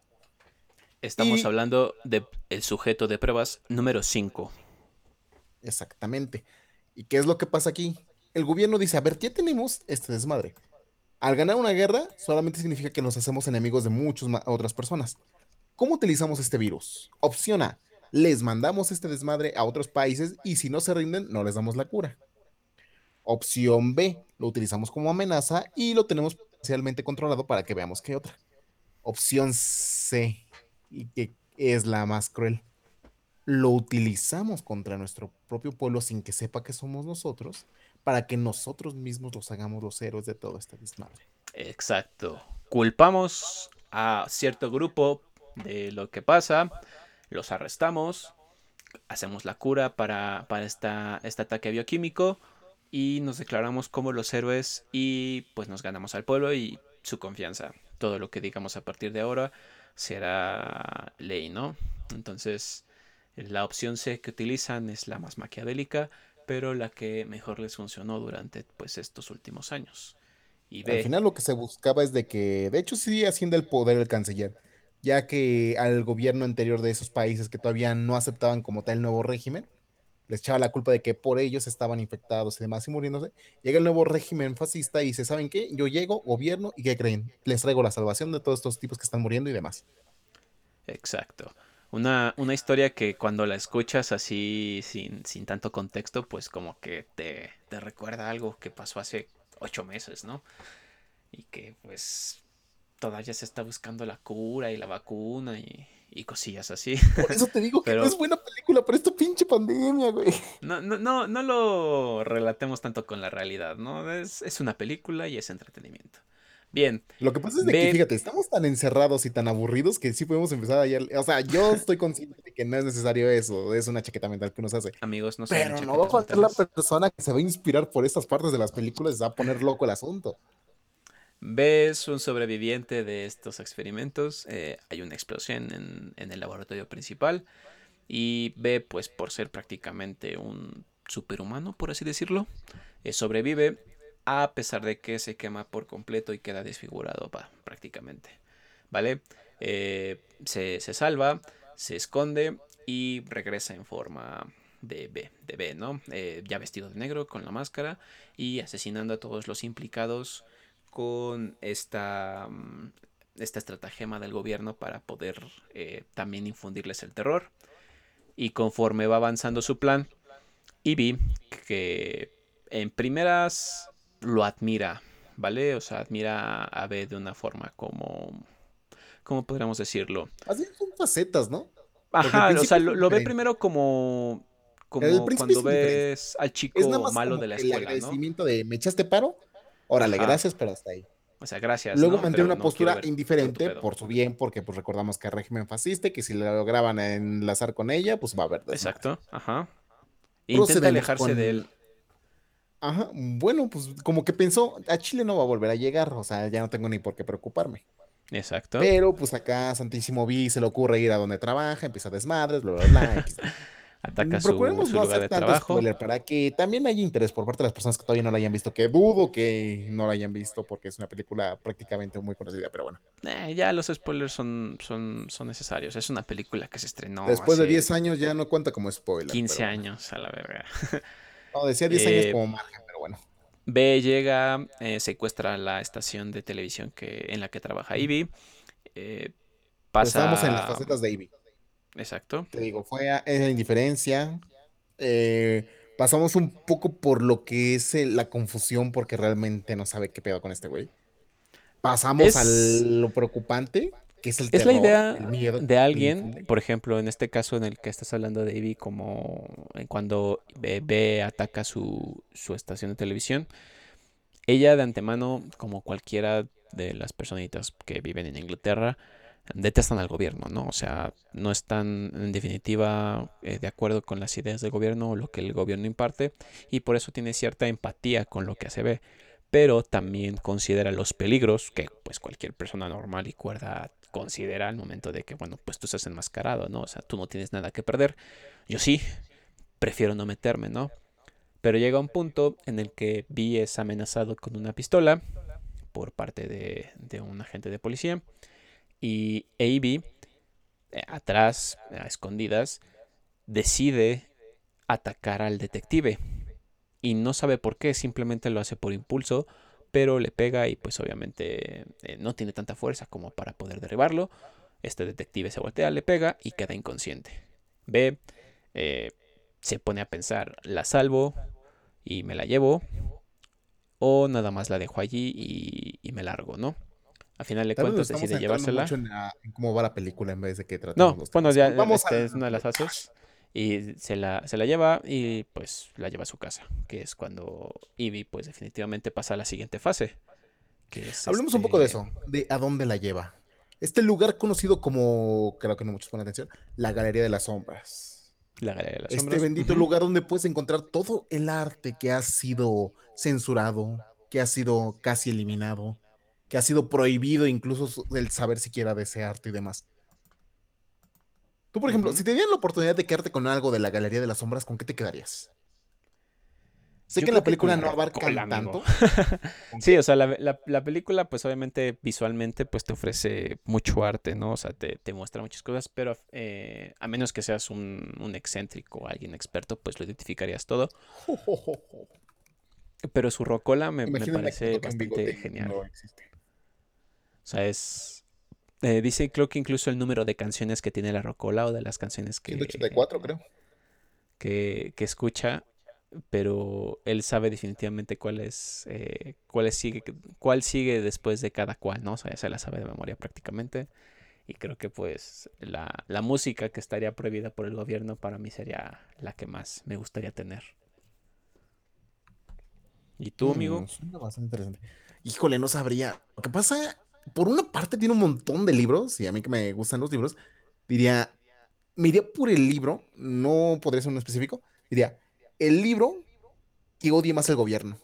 [SPEAKER 1] Estamos hablando del el sujeto de pruebas número 5.
[SPEAKER 2] Exactamente. ¿Y qué es lo que pasa aquí? El gobierno dice, a ver, ¿qué tenemos este desmadre? Al ganar una guerra, solamente significa que nos hacemos enemigos de muchas otras personas. ¿Cómo utilizamos este virus? Opción A, les mandamos este desmadre a otros países y si no se rinden, no les damos la cura. Opción B, lo utilizamos como amenaza y lo tenemos parcialmente controlado para que veamos qué otra. Opción C, y que es la más cruel, lo utilizamos contra nuestro propio pueblo sin que sepa que somos nosotros, para que nosotros mismos los hagamos los héroes de todo este desmadre.
[SPEAKER 1] Exacto. Culpamos a cierto grupo de lo que pasa, los arrestamos, hacemos la cura para, esta, este ataque bioquímico y nos declaramos como los héroes y pues nos ganamos al pueblo y su confianza. Todo lo que digamos a partir de ahora será ley, ¿no? Entonces, la opción C que utilizan es la más maquiavélica, pero la que mejor les funcionó durante pues estos últimos años.
[SPEAKER 2] Y Al final lo que se buscaba es de que, de hecho, sigue haciendo el poder el canciller, ya que al gobierno anterior de esos países que todavía no aceptaban como tal el nuevo régimen, les echaba la culpa de que por ellos estaban infectados y demás y muriéndose. Llega el nuevo régimen fascista y dice, ¿saben qué? Yo llego, gobierno, ¿y qué creen? Les traigo la salvación de todos estos tipos que están muriendo y demás.
[SPEAKER 1] Exacto. Una, una historia que cuando la escuchas así sin, sin tanto contexto, pues como que te, te recuerda algo que pasó hace ocho meses, ¿no? Y que pues todavía se está buscando la cura y la vacuna y, y cosillas así.
[SPEAKER 2] Por eso te digo que no es buena película para esta pinche pandemia, güey.
[SPEAKER 1] No, no, no, no lo relatemos tanto con la realidad, ¿no? Es, es una película y es entretenimiento. Bien.
[SPEAKER 2] Lo que pasa es de que, fíjate, estamos tan encerrados y tan aburridos que sí podemos empezar a... O sea, yo estoy consciente de que no es necesario eso, es una chaqueta mental que uno se hace.
[SPEAKER 1] Amigos, no
[SPEAKER 2] Pero no va a faltar la persona que se va a inspirar por estas partes de las películas y se va a poner loco el asunto.
[SPEAKER 1] Ves un sobreviviente de estos experimentos, eh, hay una explosión en, el laboratorio principal y ve, pues por ser prácticamente un superhumano, por así decirlo, eh, sobrevive a pesar de que se quema por completo y queda desfigurado prácticamente. ¿Vale? Eh, se, salva, se esconde y regresa en forma de B, de B ¿no? Eh, ya vestido de negro con la máscara y asesinando a todos los implicados con esta, mm, esta estratagema del gobierno para poder eh, también infundirles el terror. Y conforme va avanzando su plan, y vi que en primeras lo admira, ¿vale? O sea, admira a B de una forma como, ¿cómo podríamos decirlo?
[SPEAKER 2] Así son facetas, ¿no?
[SPEAKER 1] Ajá, o sea, lo, ve primero como, como cuando ves al chico malo de la escuela, el
[SPEAKER 2] agradecimiento de ¿me echaste paro? Órale, gracias, pero hasta ahí.
[SPEAKER 1] O sea, gracias.
[SPEAKER 2] Luego mantiene una postura indiferente por su bien, porque pues recordamos que el régimen fascista, que si lo lograban enlazar con ella, pues va a haber.
[SPEAKER 1] Exacto, ajá. Intenta alejarse de él.
[SPEAKER 2] Ajá, bueno, pues como que pensó, a Chile no va a volver a llegar, o sea, ya no tengo ni por qué preocuparme.
[SPEAKER 1] Exacto.
[SPEAKER 2] Pero pues acá Santísimo Vi se le ocurre ir a donde trabaja, empieza a desmadres, bla, bla, bla.
[SPEAKER 1] Ataca su, lugar de trabajo.
[SPEAKER 2] para que también haya interés por parte de las personas que todavía no la hayan visto, que dudo que no la hayan visto porque es una película prácticamente muy conocida, pero bueno.
[SPEAKER 1] Eh, ya los spoilers son, son, son necesarios. Es una película que se estrenó.
[SPEAKER 2] Después de 10 años ya no cuenta como spoiler.
[SPEAKER 1] 15 años a la verga.
[SPEAKER 2] No, decía 10 años eh, como margen, pero bueno.
[SPEAKER 1] B llega, eh, secuestra la estación de televisión que, en la que trabaja Ivy. Eh,
[SPEAKER 2] pasa... Estamos en las facetas de Ivy.
[SPEAKER 1] Exacto.
[SPEAKER 2] Te digo, fue a, esa indiferencia. pasamos un poco por lo que es la confusión porque realmente no sabe qué pedo con este güey. Pasamos a lo preocupante es,
[SPEAKER 1] la idea de alguien, por ejemplo, en este caso en el que estás hablando de Ivy, como cuando B, ataca su, estación de televisión, ella de antemano, como cualquiera de las personitas que viven en Inglaterra, detestan al gobierno, ¿no? O sea, no están en definitiva eh, de acuerdo con las ideas del gobierno o lo que el gobierno imparte y por eso tiene cierta empatía con lo que hace B pero también considera los peligros que pues cualquier persona normal y cuerda considera al momento de que, bueno, pues tú estás enmascarado, ¿no? O sea, tú no tienes nada que perder. Yo sí, prefiero no meterme, ¿no? Pero llega un punto en el que Vi es amenazado con una pistola por parte de, un agente de policía y A.B. Eh, atrás, a escondidas, decide atacar al detective. Y no sabe por qué, simplemente lo hace por impulso pero le pega y pues obviamente eh, no tiene tanta fuerza como para poder derribarlo. Este detective se voltea, le pega y queda inconsciente. Eh, se pone a pensar, ¿la salvo y me la llevo? ¿O nada más la dejo allí y, me largo, no? Al final de cuentas decide llevársela.
[SPEAKER 2] Mucho en, cómo va la película en vez de que
[SPEAKER 1] tratemos No, bueno, ya Vamos este es una de las fases. Y se la, se la lleva y pues la lleva a su casa, que es cuando Ivy pues definitivamente pasa a la siguiente fase. Que
[SPEAKER 2] Hablemos un poco de este eso, de a dónde la lleva. Este lugar conocido como, creo que no muchos ponen atención, la Galería de las Sombras.
[SPEAKER 1] La Galería de las
[SPEAKER 2] Este
[SPEAKER 1] Sombras.
[SPEAKER 2] bendito
[SPEAKER 1] ujú.
[SPEAKER 2] lugar donde puedes encontrar todo el arte que ha sido censurado, que ha sido casi eliminado, que ha sido prohibido incluso el saber siquiera de ese arte y demás. Tú, por ejemplo, si te dieran la oportunidad de quedarte con algo de la Galería de las Sombras, ¿con qué te quedarías? Sé
[SPEAKER 1] Yo
[SPEAKER 2] que la
[SPEAKER 1] que
[SPEAKER 2] película
[SPEAKER 1] la
[SPEAKER 2] no
[SPEAKER 1] amigo.
[SPEAKER 2] tanto. ¿Con
[SPEAKER 1] Sí, o sea, la, la- la película, pues obviamente visualmente, pues te ofrece mucho arte, ¿no? O sea, te, te muestra muchas cosas, pero eh, a menos que seas un, un excéntrico o alguien experto, pues lo identificarías todo. Pero su rocola me, me
[SPEAKER 2] que
[SPEAKER 1] parece bastante genial.
[SPEAKER 2] no existe.
[SPEAKER 1] O sea, es... eh, dice, creo que incluso el número de canciones que tiene la rocola o de las canciones que,
[SPEAKER 2] 184, creo.
[SPEAKER 1] que, que escucha, pero él sabe definitivamente cuál es, eh, cuál es sigue, cuál sigue después de cada cual, ¿no? O sea, ya se la sabe de memoria prácticamente. Y creo que pues la, la música que estaría prohibida por el gobierno para mí sería la que más me gustaría tener. ¿Y tú, amigo?
[SPEAKER 2] Mm, suena bastante interesante. Híjole, no sabría. Lo que pasa, por una parte tiene un montón de libros, y a mí que me gustan los libros, diría, me iría por el libro, no podría ser uno específico, diría, el libro que odie más el gobierno.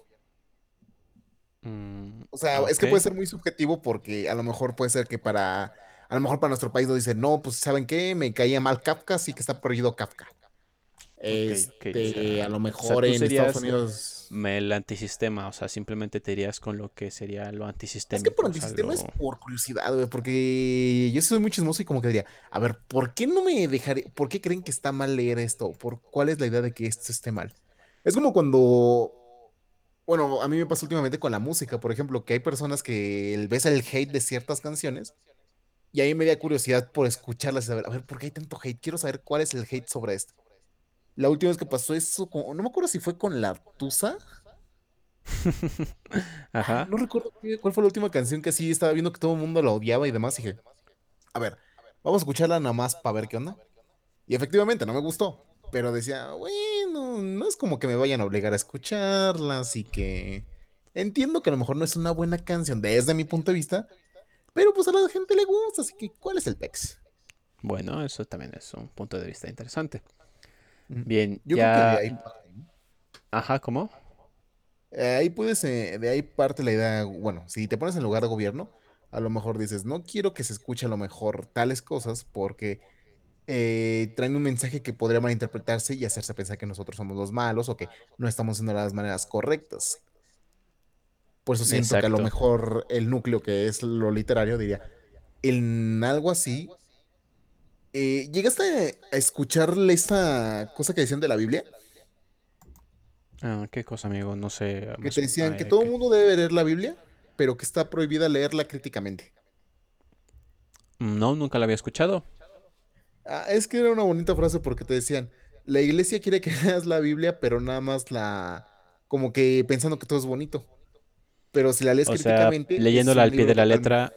[SPEAKER 1] Mm,
[SPEAKER 2] O sea, es que puede ser muy subjetivo porque a lo mejor puede ser que para, a lo mejor para nuestro país nos dicen, no, pues ¿saben qué? Me caía mal Kafka, así que está prohibido Kafka.
[SPEAKER 1] O
[SPEAKER 2] Este, a
[SPEAKER 1] sea,
[SPEAKER 2] lo
[SPEAKER 1] o sea,
[SPEAKER 2] mejor en Estados Unidos...
[SPEAKER 1] el antisistema, o sea, simplemente te irías con lo que sería lo
[SPEAKER 2] Es que por antisistema es por curiosidad, güey, porque yo soy muy chismoso y como que diría, a ver, ¿por qué no me dejaré, por qué creen que está mal leer esto? ¿Por cuál es la idea de que esto esté mal? Es como cuando, bueno, a mí me pasa últimamente con la música, por ejemplo, que hay personas que ves el hate de ciertas canciones y ahí me da curiosidad por escucharlas y saber, a ver, ¿por qué hay tanto hate? Quiero saber cuál es el hate sobre esto. La última vez que pasó eso, con- no me acuerdo si fue con la Tusa.
[SPEAKER 1] Ajá.
[SPEAKER 2] no recuerdo cuál fue la última canción que sí estaba viendo que todo el mundo la odiaba y demás. Y dije, a ver, vamos a escucharla nada más para ver qué onda. Y efectivamente, no me gustó. Pero decía, bueno, no es como que me vayan a obligar a escucharla, así que entiendo que a lo mejor no es una buena canción desde mi punto de vista, pero pues a la gente le gusta, así que ¿cuál es el pex?
[SPEAKER 1] Bueno, eso también es un punto de vista interesante. Bien,
[SPEAKER 2] Yo creo que de
[SPEAKER 1] ya...
[SPEAKER 2] ahí.
[SPEAKER 1] Ajá, ¿cómo?
[SPEAKER 2] Eh, ahí puedes, eh, de ahí parte la idea, bueno, si te pones en lugar de gobierno, a lo mejor dices, no quiero que se escuche a lo mejor tales cosas porque eh, traen un mensaje que podría malinterpretarse y hacerse pensar que nosotros somos los malos o que no estamos haciendo las maneras correctas. Por eso siento que a lo mejor el núcleo que es lo literario diría, en algo así, eh, ¿llegaste a escucharle esta cosa que decían de la Biblia?
[SPEAKER 1] Ah, ¿qué cosa, amigo? No sé.
[SPEAKER 2] Que te decían que todo el mundo debe leer la Biblia, pero que está prohibida leerla críticamente.
[SPEAKER 1] No, nunca la había escuchado.
[SPEAKER 2] Ah, es que era una bonita frase porque te decían, la iglesia quiere que leas la Biblia, pero nada más la, como que pensando que todo es bonito. Pero si la lees
[SPEAKER 1] O
[SPEAKER 2] críticamente,
[SPEAKER 1] leyéndola al pie de la letra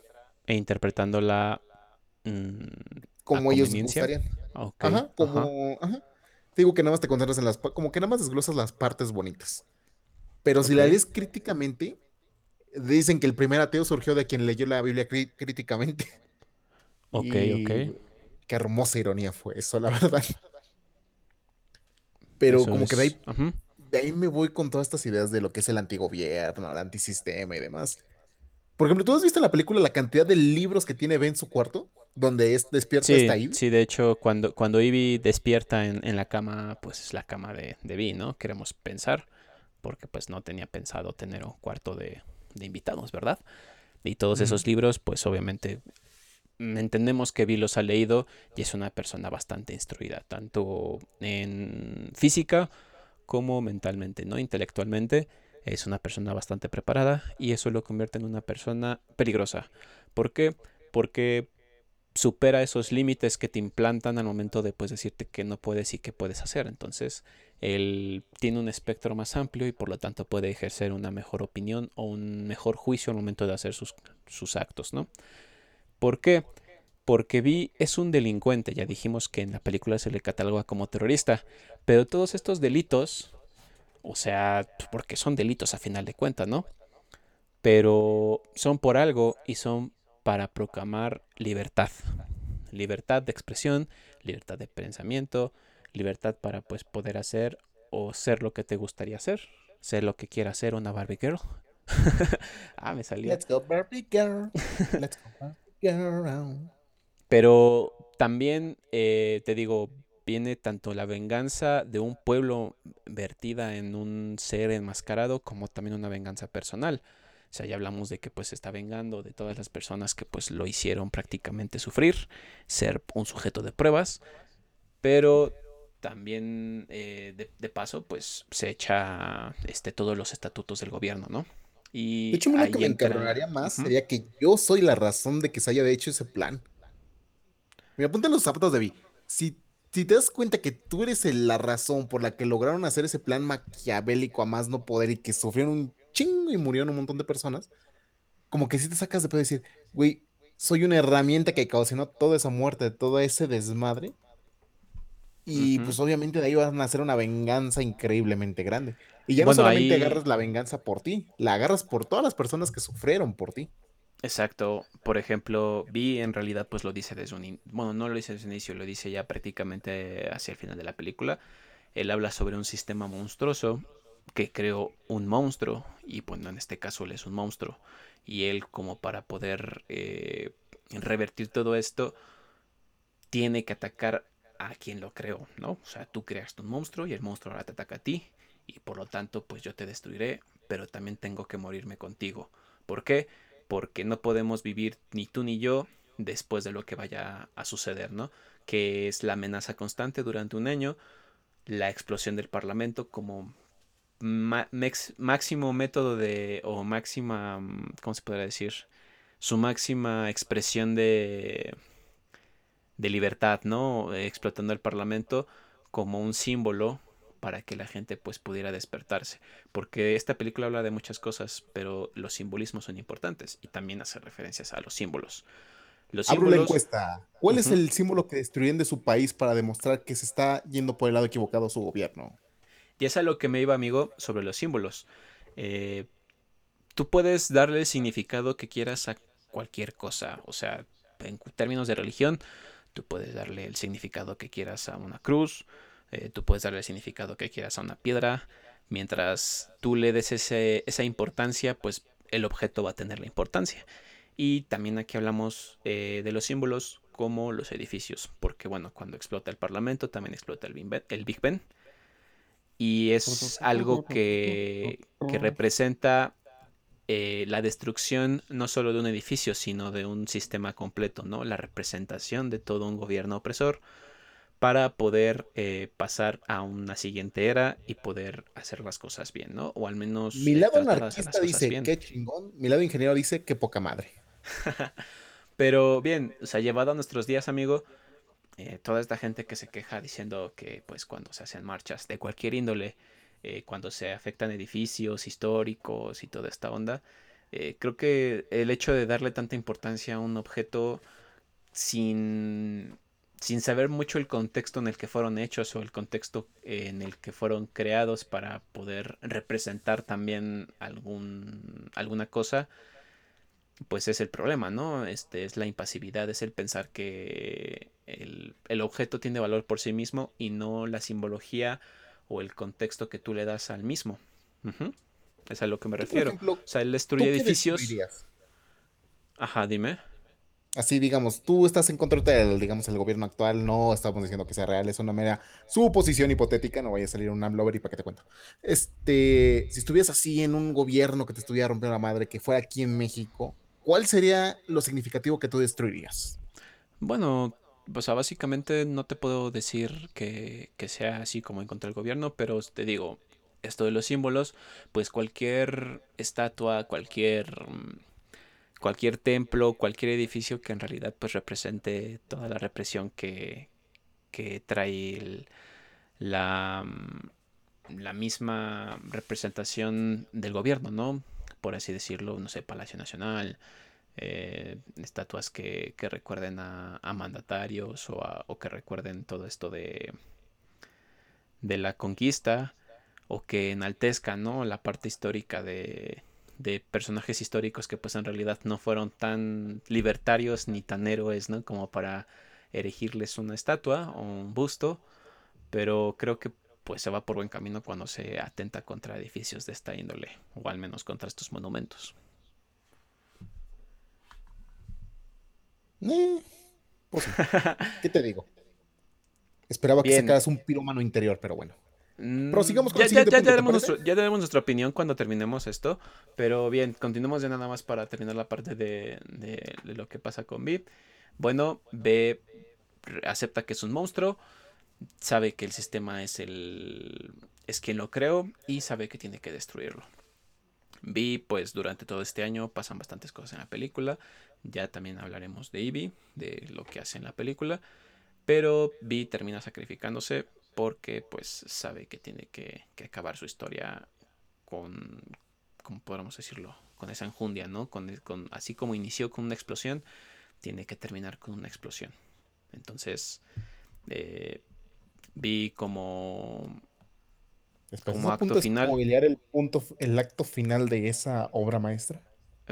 [SPEAKER 1] e interpretándola mm,
[SPEAKER 2] como ellos gustarían.
[SPEAKER 1] Ok,
[SPEAKER 2] Ajá, como, ajá. Te digo que nada más te concentras en las, como que nada más desglosas las partes bonitas. Pero si la lees críticamente, dicen que el primer ateo surgió de quien leyó la Biblia crí- críticamente.
[SPEAKER 1] ok,
[SPEAKER 2] Y
[SPEAKER 1] ok.
[SPEAKER 2] qué hermosa ironía fue eso, la verdad. Pero
[SPEAKER 1] Eso
[SPEAKER 2] como que de ahí, de ahí me voy con todas estas ideas de lo que es el antigobierno, el antisistema y demás. Por ejemplo, ¿tú has visto en la película la cantidad de libros que tiene Ben en su cuarto? Donde es despierta
[SPEAKER 1] Sí,
[SPEAKER 2] Eve.
[SPEAKER 1] sí, de hecho, cuando, cuando Ivy despierta en, en la cama, pues es la cama de, de Vi, ¿no? Queremos pensar, porque pues no tenía pensado tener un cuarto de, de invitados, ¿verdad? Y todos
[SPEAKER 2] Ujú.
[SPEAKER 1] esos libros, pues obviamente mm, entendemos que Vi los ha leído y es una persona bastante instruida, tanto en física como mentalmente, ¿no? Intelectualmente es una persona bastante preparada y eso lo convierte en una persona peligrosa. ¿Por qué? Porque supera esos límites que te implantan al momento de pues, decirte que no puedes y qué puedes hacer. Entonces, él tiene un espectro más amplio y por lo tanto puede ejercer una mejor opinión o un mejor juicio al momento de hacer sus, sus actos, ¿no? ¿Por qué? Porque Vi es un delincuente, ya dijimos que en la película se le cataloga como terrorista, pero todos estos delitos, o sea, porque son delitos a final de cuentas, ¿no? Pero son por algo y son para proclamar libertad. Libertad de expresión, libertad de pensamiento, libertad para pues poder hacer o ser lo que te gustaría hacer, ser lo que quiera ser una Barbie Girl. ah, me salió. Let's go Barbie Girl. Let's go Barbie Girl. Pero también eh, te digo, viene tanto la venganza de un pueblo vertida en un ser enmascarado como también una venganza personal. O sea, ya hablamos de que pues se está vengando de todas las personas que pues lo hicieron prácticamente sufrir, ser un sujeto de pruebas, pero también eh, de, paso pues se echa este, todos los estatutos del gobierno, ¿no?
[SPEAKER 2] Y de hecho, lo que me encarnaría más sería que yo soy la razón de que se haya hecho ese plan. Me apuntan los zapatos de Vi. Si, si te das cuenta que tú eres la razón por la que lograron hacer ese plan maquiavélico a más no poder y que sufrieron un chingo y murieron un montón de personas, como que si te sacas de pedo decir, güey, soy una herramienta que causó toda esa muerte, todo ese desmadre. Y pues obviamente de ahí van a hacer una venganza increíblemente grande. Y ya no solamente agarras la venganza por ti, la agarras por todas las personas que sufrieron por ti.
[SPEAKER 1] Exacto. Por ejemplo, Vi en realidad pues lo dice desde un... Bueno, no lo dice desde un inicio, lo dice ya prácticamente hacia el final de la película. Él habla sobre un sistema monstruoso que creó un monstruo y bueno, en este caso él es un monstruo y él como para poder eh, revertir todo esto tiene que atacar a quien lo creó, ¿no? O sea, tú creaste un monstruo y el monstruo ahora te ataca a ti y por lo tanto pues yo te destruiré, pero también tengo que morirme contigo. ¿Por qué? Porque no podemos vivir ni tú ni yo después de lo que vaya a suceder, ¿no? Que es la amenaza constante durante un año, la explosión del Parlamento como máximo método de, o máxima, mm, ¿cómo se podría decir? Su máxima expresión de, de libertad, ¿no? Explotando el Parlamento como un símbolo para que la gente pues pudiera despertarse. Porque esta película habla de muchas cosas, pero los simbolismos son importantes y también hace referencias a los símbolos.
[SPEAKER 2] Los Abro la encuesta. ¿Cuál es el símbolo que destruyen de su país para demostrar que se está yendo por el lado equivocado su gobierno?
[SPEAKER 1] Y es a lo que me iba, amigo, sobre los símbolos. Eh, tú puedes darle el significado que quieras a cualquier cosa. O sea, en términos de religión, tú puedes darle el significado que quieras a una cruz. Eh, tú puedes darle el significado que quieras a una piedra. Mientras tú le des esa importancia, pues el objeto va a tener la importancia. Y también aquí hablamos eh, de los símbolos como los edificios. Porque bueno, cuando explota el Parlamento, también explota el Big Ben y es algo que, representa eh, la destrucción no solo de un edificio, sino de un sistema completo, ¿no? La representación de todo un gobierno opresor para poder eh, pasar a una siguiente era y poder hacer las cosas bien, ¿no? O al menos...
[SPEAKER 2] Mi lado anarquista dice, qué chingón. Mi lado ingeniero dice, qué poca madre.
[SPEAKER 1] Pero bien, o sea, llevado a nuestros días, amigo, eh, toda esta gente que se queja diciendo que pues cuando se hacen marchas de cualquier índole, eh, cuando se afectan edificios históricos y toda esta onda, eh, creo que el hecho de darle tanta importancia a un objeto sin, sin saber mucho el contexto en el que fueron hechos o el contexto en el que fueron creados para poder representar también algún, alguna cosa, pues es el problema, ¿no? Este es la impasividad, es el pensar que el, objeto tiene valor por sí mismo y no la simbología o el contexto que tú le das al mismo. Es a lo que me refiero. o sea, él destruye edificios. Ajá, dime.
[SPEAKER 2] Así, digamos, tú estás en contra del, digamos, el gobierno actual, no estamos diciendo que sea real, es una mera suposición hipotética, no vaya a salir un AMLover y para qué te cuento. Este, si estuvieras así en un gobierno que te estuviera rompiendo la madre, que fuera aquí en México, ¿cuál sería lo significativo que tú destruirías?
[SPEAKER 1] Bueno, o sea, básicamente no te puedo decir que, sea así como en contra gobierno, pero te digo, esto de los símbolos, pues cualquier estatua, cualquier cualquier templo, cualquier edificio que en realidad pues represente toda la represión que, que trae la, la misma representación del gobierno, ¿no? Por así decirlo, no sé, Palacio Nacional, eh, estatuas que, recuerden a, mandatarios o, que recuerden todo esto de, de la conquista o que enaltezcan ¿no? la parte histórica de, de personajes históricos que pues en realidad no fueron tan libertarios ni tan héroes ¿no? como para erigirles una estatua o un busto pero creo que pues se va por buen camino cuando se atenta contra edificios de esta índole, o al menos contra estos monumentos.
[SPEAKER 2] Eh, pues ¿Qué te digo? Esperaba que sacaras un piromano interior, pero bueno.
[SPEAKER 1] Mm, Prosigamos con ya, el siguiente ya, ya, ya, nuestra opinión cuando terminemos esto. Pero bien, continuemos ya nada más para terminar la parte de, de, de lo que pasa con B. Bueno, B acepta que es un monstruo. Sabe que el sistema es el. es quien lo creó. Y sabe que tiene que destruirlo. B, pues durante todo este año pasan bastantes cosas en la película. Ya también hablaremos de Ivy, de lo que hace en la película. Pero Vi termina sacrificándose porque pues sabe que tiene que, acabar su historia con, ¿cómo podemos decirlo? Con esa enjundia, ¿no? Con, con, así como inició con una explosión, tiene que terminar con una explosión. Entonces, eh, vi como,
[SPEAKER 2] como acto final. el punto, el acto final de esa obra maestra?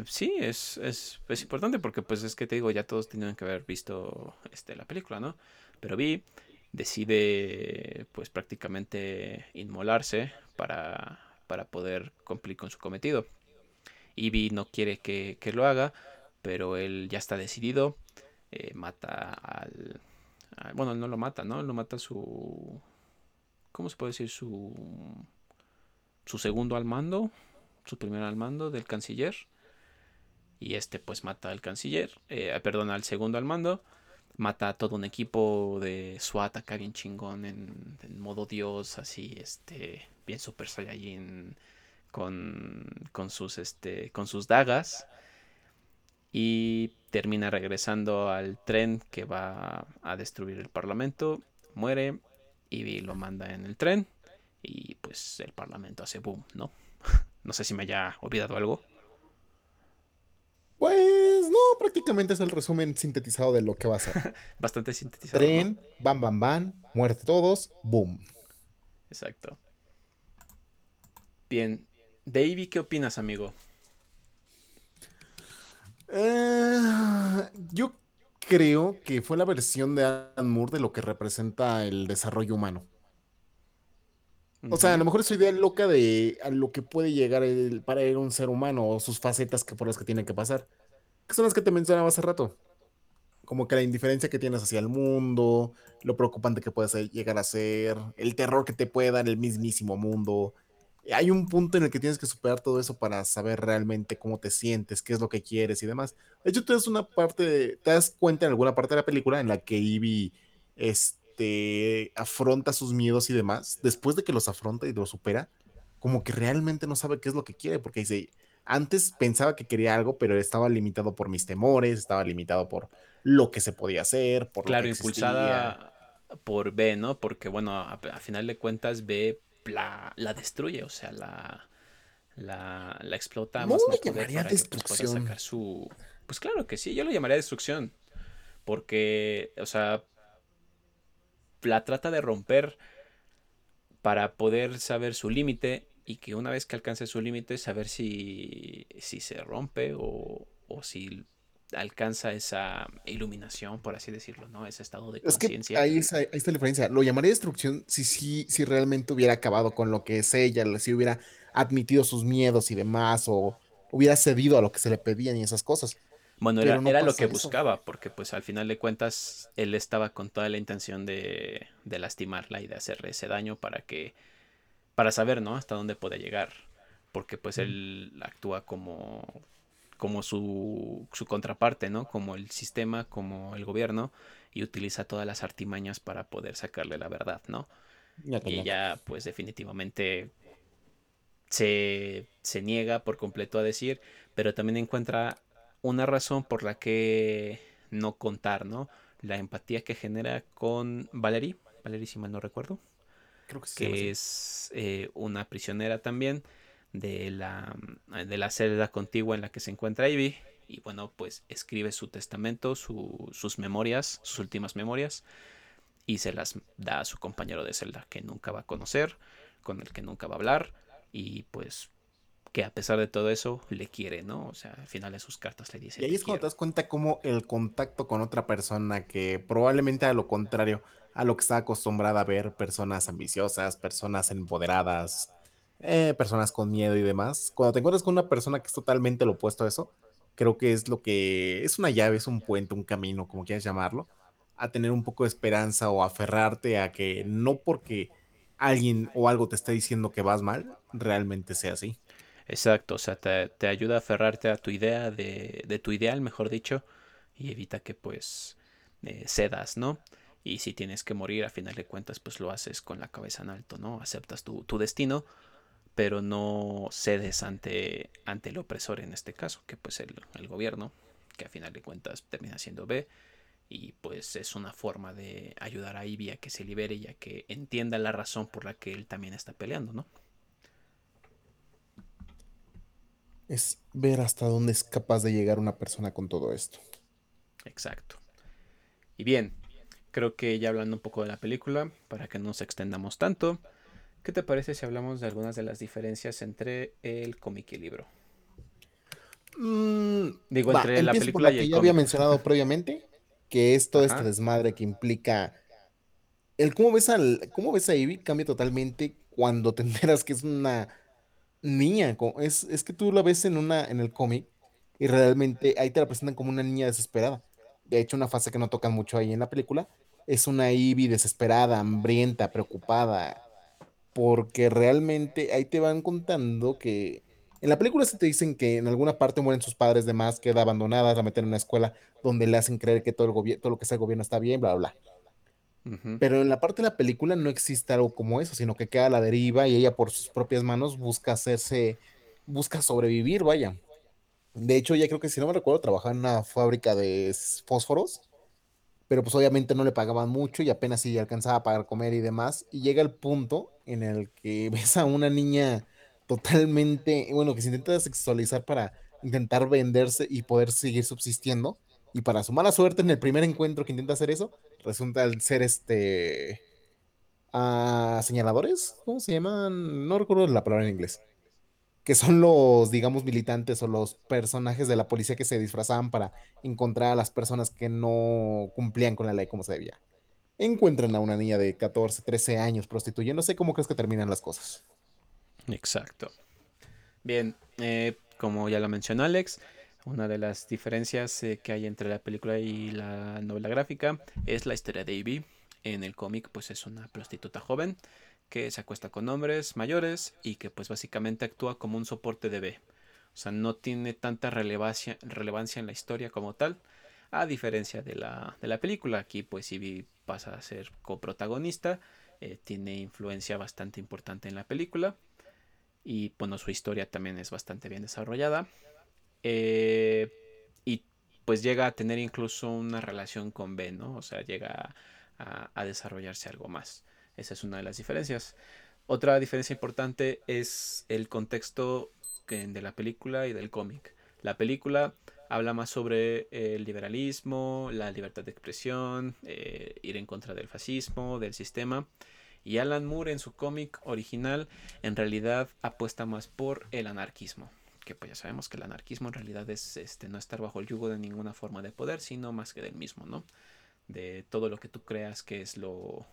[SPEAKER 1] Sí, es, es, es, importante porque pues es que te digo, ya todos tenían que haber visto este, la película, ¿no? Pero Vi decide pues prácticamente inmolarse para, para poder cumplir con su cometido. Y Vi no quiere que, que, lo haga, pero él ya está decidido, eh, mata al, Bueno, no lo mata, ¿no? Lo mata su... ¿Cómo se puede decir? Su... Su segundo al mando, su primer al mando del canciller y este pues mata al canciller, eh, perdón, al segundo al mando, mata a todo un equipo de SWAT acá bien chingón en, modo dios, así, este, bien super saiyajin con, con sus, este, con sus dagas y termina regresando al tren que va a destruir el parlamento, muere y lo manda en el tren y pues el parlamento hace boom, ¿no? no sé si me haya olvidado algo.
[SPEAKER 2] Pues no, prácticamente es el resumen sintetizado de lo que va a ser.
[SPEAKER 1] Bastante sintetizado.
[SPEAKER 2] Tren, bam, bam, bam, muerte todos, boom.
[SPEAKER 1] Exacto. Bien. Davey, ¿qué opinas, amigo?
[SPEAKER 2] Eh, yo creo que fue la versión de Alan Moore de lo que representa el desarrollo humano. O sea, a lo mejor es su idea loca de a lo que puede llegar el, para un ser humano o sus facetas que por las que tienen que pasar. Que son las que te mencionaba hace rato. Como que la indiferencia que tienes hacia el mundo, lo preocupante que puedes llegar a ser, el terror que te puede dar el mismísimo mundo. Hay un punto en el que tienes que superar todo eso para saber realmente cómo te sientes, qué es lo que quieres y demás. De hecho, tú das una parte, te das cuenta en alguna parte de la película en la que Ivy, este este, afronta sus miedos y demás, después de que los afronta y los supera, como que realmente no sabe qué es lo que quiere, porque dice, antes pensaba que quería algo, pero estaba limitado por mis temores, estaba limitado por lo que se podía hacer, por
[SPEAKER 1] claro, impulsada por B, ¿no? Porque bueno, a, final de cuentas B la, destruye, o sea, la, la, la explota
[SPEAKER 2] no más no llamaría para destrucción. Que, sacar
[SPEAKER 1] su... Pues claro que sí, yo lo llamaría destrucción. Porque, o sea, la trata de romper para poder saber su límite y que una vez que alcance su límite saber si, si se rompe o, o, si alcanza esa iluminación, por así decirlo, ¿no? Ese estado de conciencia.
[SPEAKER 2] ahí, está, la diferencia. Lo llamaría destrucción si, si, si realmente hubiera acabado con lo que es ella, si hubiera admitido sus miedos y demás, o hubiera cedido a lo que se le pedían y esas cosas.
[SPEAKER 1] Bueno, era, lo que buscaba, porque pues al final de cuentas él estaba con toda la intención de, de, lastimarla y de hacerle ese daño para que, para saber, ¿no? Hasta dónde puede llegar, porque pues él actúa como, como su, su contraparte, ¿no? Como el sistema, como el gobierno, y utiliza todas las artimañas para poder sacarle la verdad, ¿no? y ella pues definitivamente se, se niega por completo a decir, pero también encuentra una razón por la que no contar, ¿no? La empatía que genera con Valerie, Valerie si mal no recuerdo,
[SPEAKER 2] Creo que,
[SPEAKER 1] que es eh, una prisionera también de la, de la celda contigua en la que se encuentra Ivy. Y bueno, pues escribe su testamento, sus memorias, sus últimas memorias, y se las da a su compañero de celda, que nunca va a conocer, con el que nunca va a hablar, y pues que a pesar de todo eso le quiere, ¿no? O sea, al final de sus cartas le dice.
[SPEAKER 2] Y ahí es cuando te das cuenta cómo el contacto con otra persona que probablemente a lo contrario a lo que está acostumbrada a ver personas ambiciosas, personas empoderadas, eh, personas con miedo y demás. Cuando te encuentras con una persona que es totalmente lo opuesto a eso, creo que es lo que es una llave, es un puente, un camino, como quieras llamarlo, a tener un poco de esperanza o aferrarte a que no porque alguien o algo te esté diciendo que vas mal, realmente sea así.
[SPEAKER 1] Exacto, o sea, te, te ayuda a aferrarte a tu idea, de, de, tu ideal, mejor dicho, y evita que pues eh, cedas, ¿no? Y si tienes que morir, a final de cuentas, pues lo haces con la cabeza en alto, ¿no? Aceptas tu, tu destino, pero no cedes ante, ante el opresor en este caso, que pues el, el gobierno, que a final de cuentas termina siendo B, y pues es una forma de ayudar a Ivy a que se libere y a que entienda la razón por la que él también está peleando, ¿no?
[SPEAKER 2] Es ver hasta dónde es capaz de llegar una persona con todo esto.
[SPEAKER 1] Exacto. Y bien, creo que ya hablando un poco de la película, para que no nos extendamos tanto, ¿qué te parece si hablamos de algunas de las diferencias entre el cómic y el libro?
[SPEAKER 2] Mm, Digo, entre la película y el que ya había mencionado previamente, que es todo este desmadre que implica el cómo ves al cómo ves a Ivy cambia totalmente cuando te enteras que es una niña, es, es que tú la ves en una, en el cómic y realmente ahí te la presentan como una niña desesperada. De hecho, una fase que no tocan mucho ahí en la película es una Ivy desesperada, hambrienta, preocupada, porque realmente ahí te van contando que en la película se te dicen que en alguna parte mueren sus padres de más, queda abandonada, la meten en una escuela donde le hacen creer que todo, el gobierno todo lo que sea el gobierno está bien, bla, bla, bla. Pero en la parte de la película no existe algo como eso, sino que queda a la deriva y ella por sus propias manos busca hacerse, busca sobrevivir, vaya. De hecho, ya creo que si no me recuerdo, trabajaba en una fábrica de fósforos, pero pues obviamente no le pagaban mucho y apenas si alcanzaba a pagar comer y demás. Y llega el punto en el que ves a una niña totalmente, bueno, que se intenta sexualizar para intentar venderse y poder seguir subsistiendo y para su mala suerte, en el primer encuentro que intenta hacer eso, resulta ser este. Uh, señaladores, ¿cómo se llaman? No recuerdo la palabra en inglés. Que son los, digamos, militantes o los personajes de la policía que se disfrazaban para encontrar a las personas que no cumplían con la ley como se debía. Encuentran a una niña de 14, 13 años prostituyéndose. ¿Cómo crees que terminan las cosas?
[SPEAKER 1] Exacto. Bien, eh, como ya lo mencionó Alex, una de las diferencias eh, que hay entre la película y la novela gráfica es la historia de Ivy. En el cómic pues es una prostituta joven que se acuesta con hombres mayores y que pues básicamente actúa como un soporte de B. O sea, no tiene tanta relevancia, relevancia en la historia como tal. A diferencia de la, de la película, aquí pues Ivy pasa a ser coprotagonista, eh, tiene influencia bastante importante en la película y bueno, su historia también es bastante bien desarrollada. Eh, y pues llega a tener incluso una relación con Ben, ¿no? O sea, llega a, desarrollarse algo más. Esa es una de las diferencias. Otra diferencia importante es el contexto de la película y del cómic. La película habla más sobre el liberalismo, la libertad de expresión, eh, ir en contra del fascismo, del sistema. Y Alan Moore en su cómic original en realidad apuesta más por el anarquismo que pues ya sabemos que el anarquismo en realidad es este, no estar bajo el yugo de ninguna forma de poder, sino más que del mismo, ¿no? De todo lo que tú creas que es lo,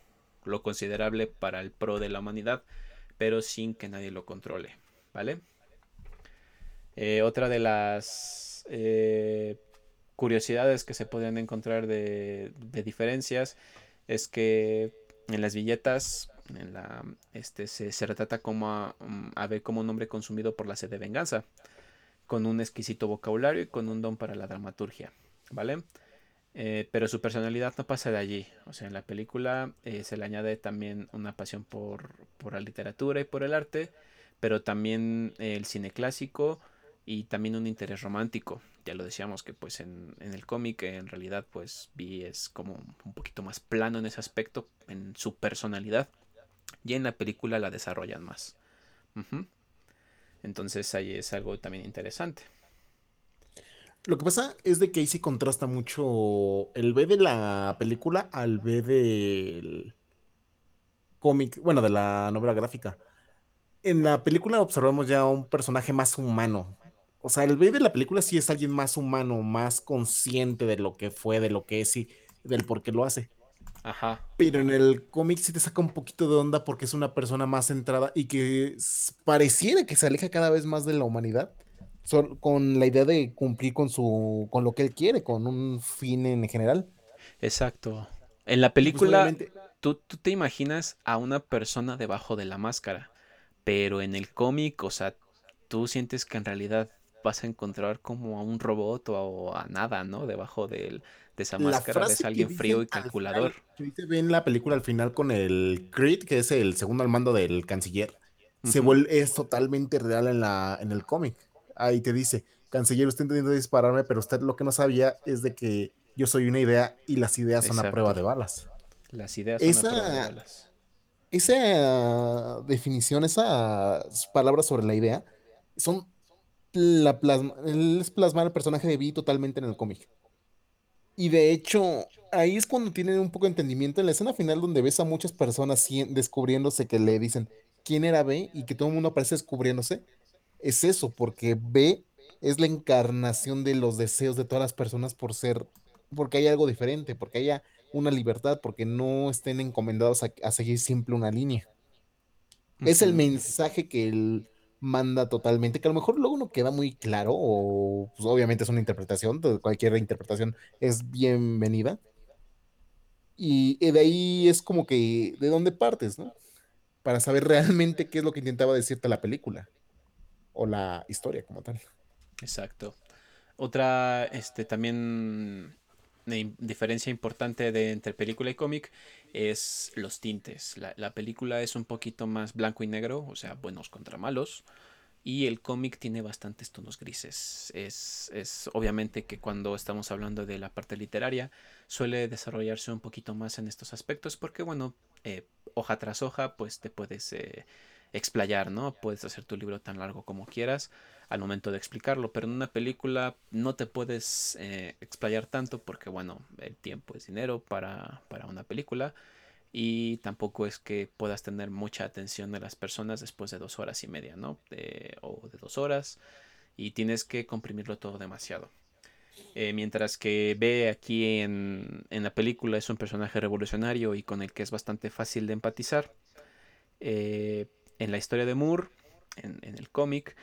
[SPEAKER 1] lo considerable para el pro de la humanidad, pero sin que nadie lo controle, ¿vale? Eh, otra de las eh, curiosidades que se podrían encontrar de, de diferencias es que en las billetas en la, este, se, se retrata como a, mm, a ver como un hombre consumido por la sed de venganza, con un exquisito vocabulario y con un don para la dramaturgia, ¿vale? Eh, pero su personalidad no pasa de allí. O sea, en la película eh, se le añade también una pasión por, por, la literatura y por el arte, pero también el cine clásico y también un interés romántico. Ya lo decíamos que pues en, en el cómic en realidad pues Vi es como un poquito más plano en ese aspecto, en su personalidad y en la película la desarrollan más. Entonces ahí es algo también interesante.
[SPEAKER 2] Lo que pasa es de que ahí sí contrasta mucho el B de la película al B del cómic, bueno, de la novela gráfica. En la película observamos ya un personaje más humano. O sea, el B de la película sí es alguien más humano, más consciente de lo que fue, de lo que es y del por qué lo hace.
[SPEAKER 1] Ajá.
[SPEAKER 2] Pero en el cómic sí te saca un poquito de onda porque es una persona más centrada y que pareciera que se aleja cada vez más de la humanidad, con la idea de cumplir con su, con lo que él quiere, con un fin en general.
[SPEAKER 1] Exacto. En la
[SPEAKER 2] pues
[SPEAKER 1] película, tú, tú te imaginas a una persona debajo de la máscara, pero en el cómic, o sea, tú sientes que en realidad vas a encontrar como a un robot o a, nada, ¿no? Debajo del- esa
[SPEAKER 2] la
[SPEAKER 1] máscara ves a alguien frío y
[SPEAKER 2] al
[SPEAKER 1] calculador.
[SPEAKER 2] final, que Ben en la película al final con el Creed, que es el segundo al mando del canciller, se vuelve, es totalmente real en la, en el cómic. Ahí te dice, canciller, usted intentando dispararme, pero usted lo que no sabía es de que yo soy una idea y las ideas son a prueba de balas.
[SPEAKER 1] Las ideas son a prueba de
[SPEAKER 2] Esa,
[SPEAKER 1] balas.
[SPEAKER 2] esa definición, esas palabras sobre la idea, son la plasma, es plasmar el personaje de Vi totalmente en el cómic. Y de hecho, ahí es cuando tienen un poco de entendimiento en la escena final donde ves a muchas personas descubriéndose que le dicen quién era B y que todo el mundo aparece descubriéndose. Es eso, porque B es la encarnación de los deseos de todas las personas por ser, porque hay algo diferente, porque haya una libertad, porque no estén encomendados a, a seguir siempre una línea. Es el mensaje que él manda totalmente, que a lo mejor luego no queda muy claro, o pues, obviamente es una interpretación, cualquier interpretación es bienvenida. Y eh, de ahí es como que de dónde partes, ¿no? Para saber realmente qué es lo que intentaba decirte la película o la historia como tal.
[SPEAKER 1] Exacto. Otra, este, también im- diferencia importante entre película y cómic es los tintes. La, la película es un poquito más blanco y negro, o sea, buenos contra malos. Y el cómic tiene bastantes tonos grises. Es, es obviamente que cuando estamos hablando de la parte literaria suele desarrollarse un poquito más en estos aspectos porque, bueno, eh, hoja tras hoja, pues te puedes eh, explayar, ¿no? Puedes hacer tu libro tan largo como quieras al momento de explicarlo, pero en una película no te puedes eh, explayar tanto porque, bueno, el tiempo es dinero para, para una película y tampoco es que puedas tener mucha atención de las personas después de dos horas y media, ¿no? O de dos horas y tienes que comprimirlo todo demasiado. Eh, mientras que ve aquí en, en la película es un personaje revolucionario y con el que es bastante fácil de empatizar. Eh, en la historia de Moore, en, en el cómic,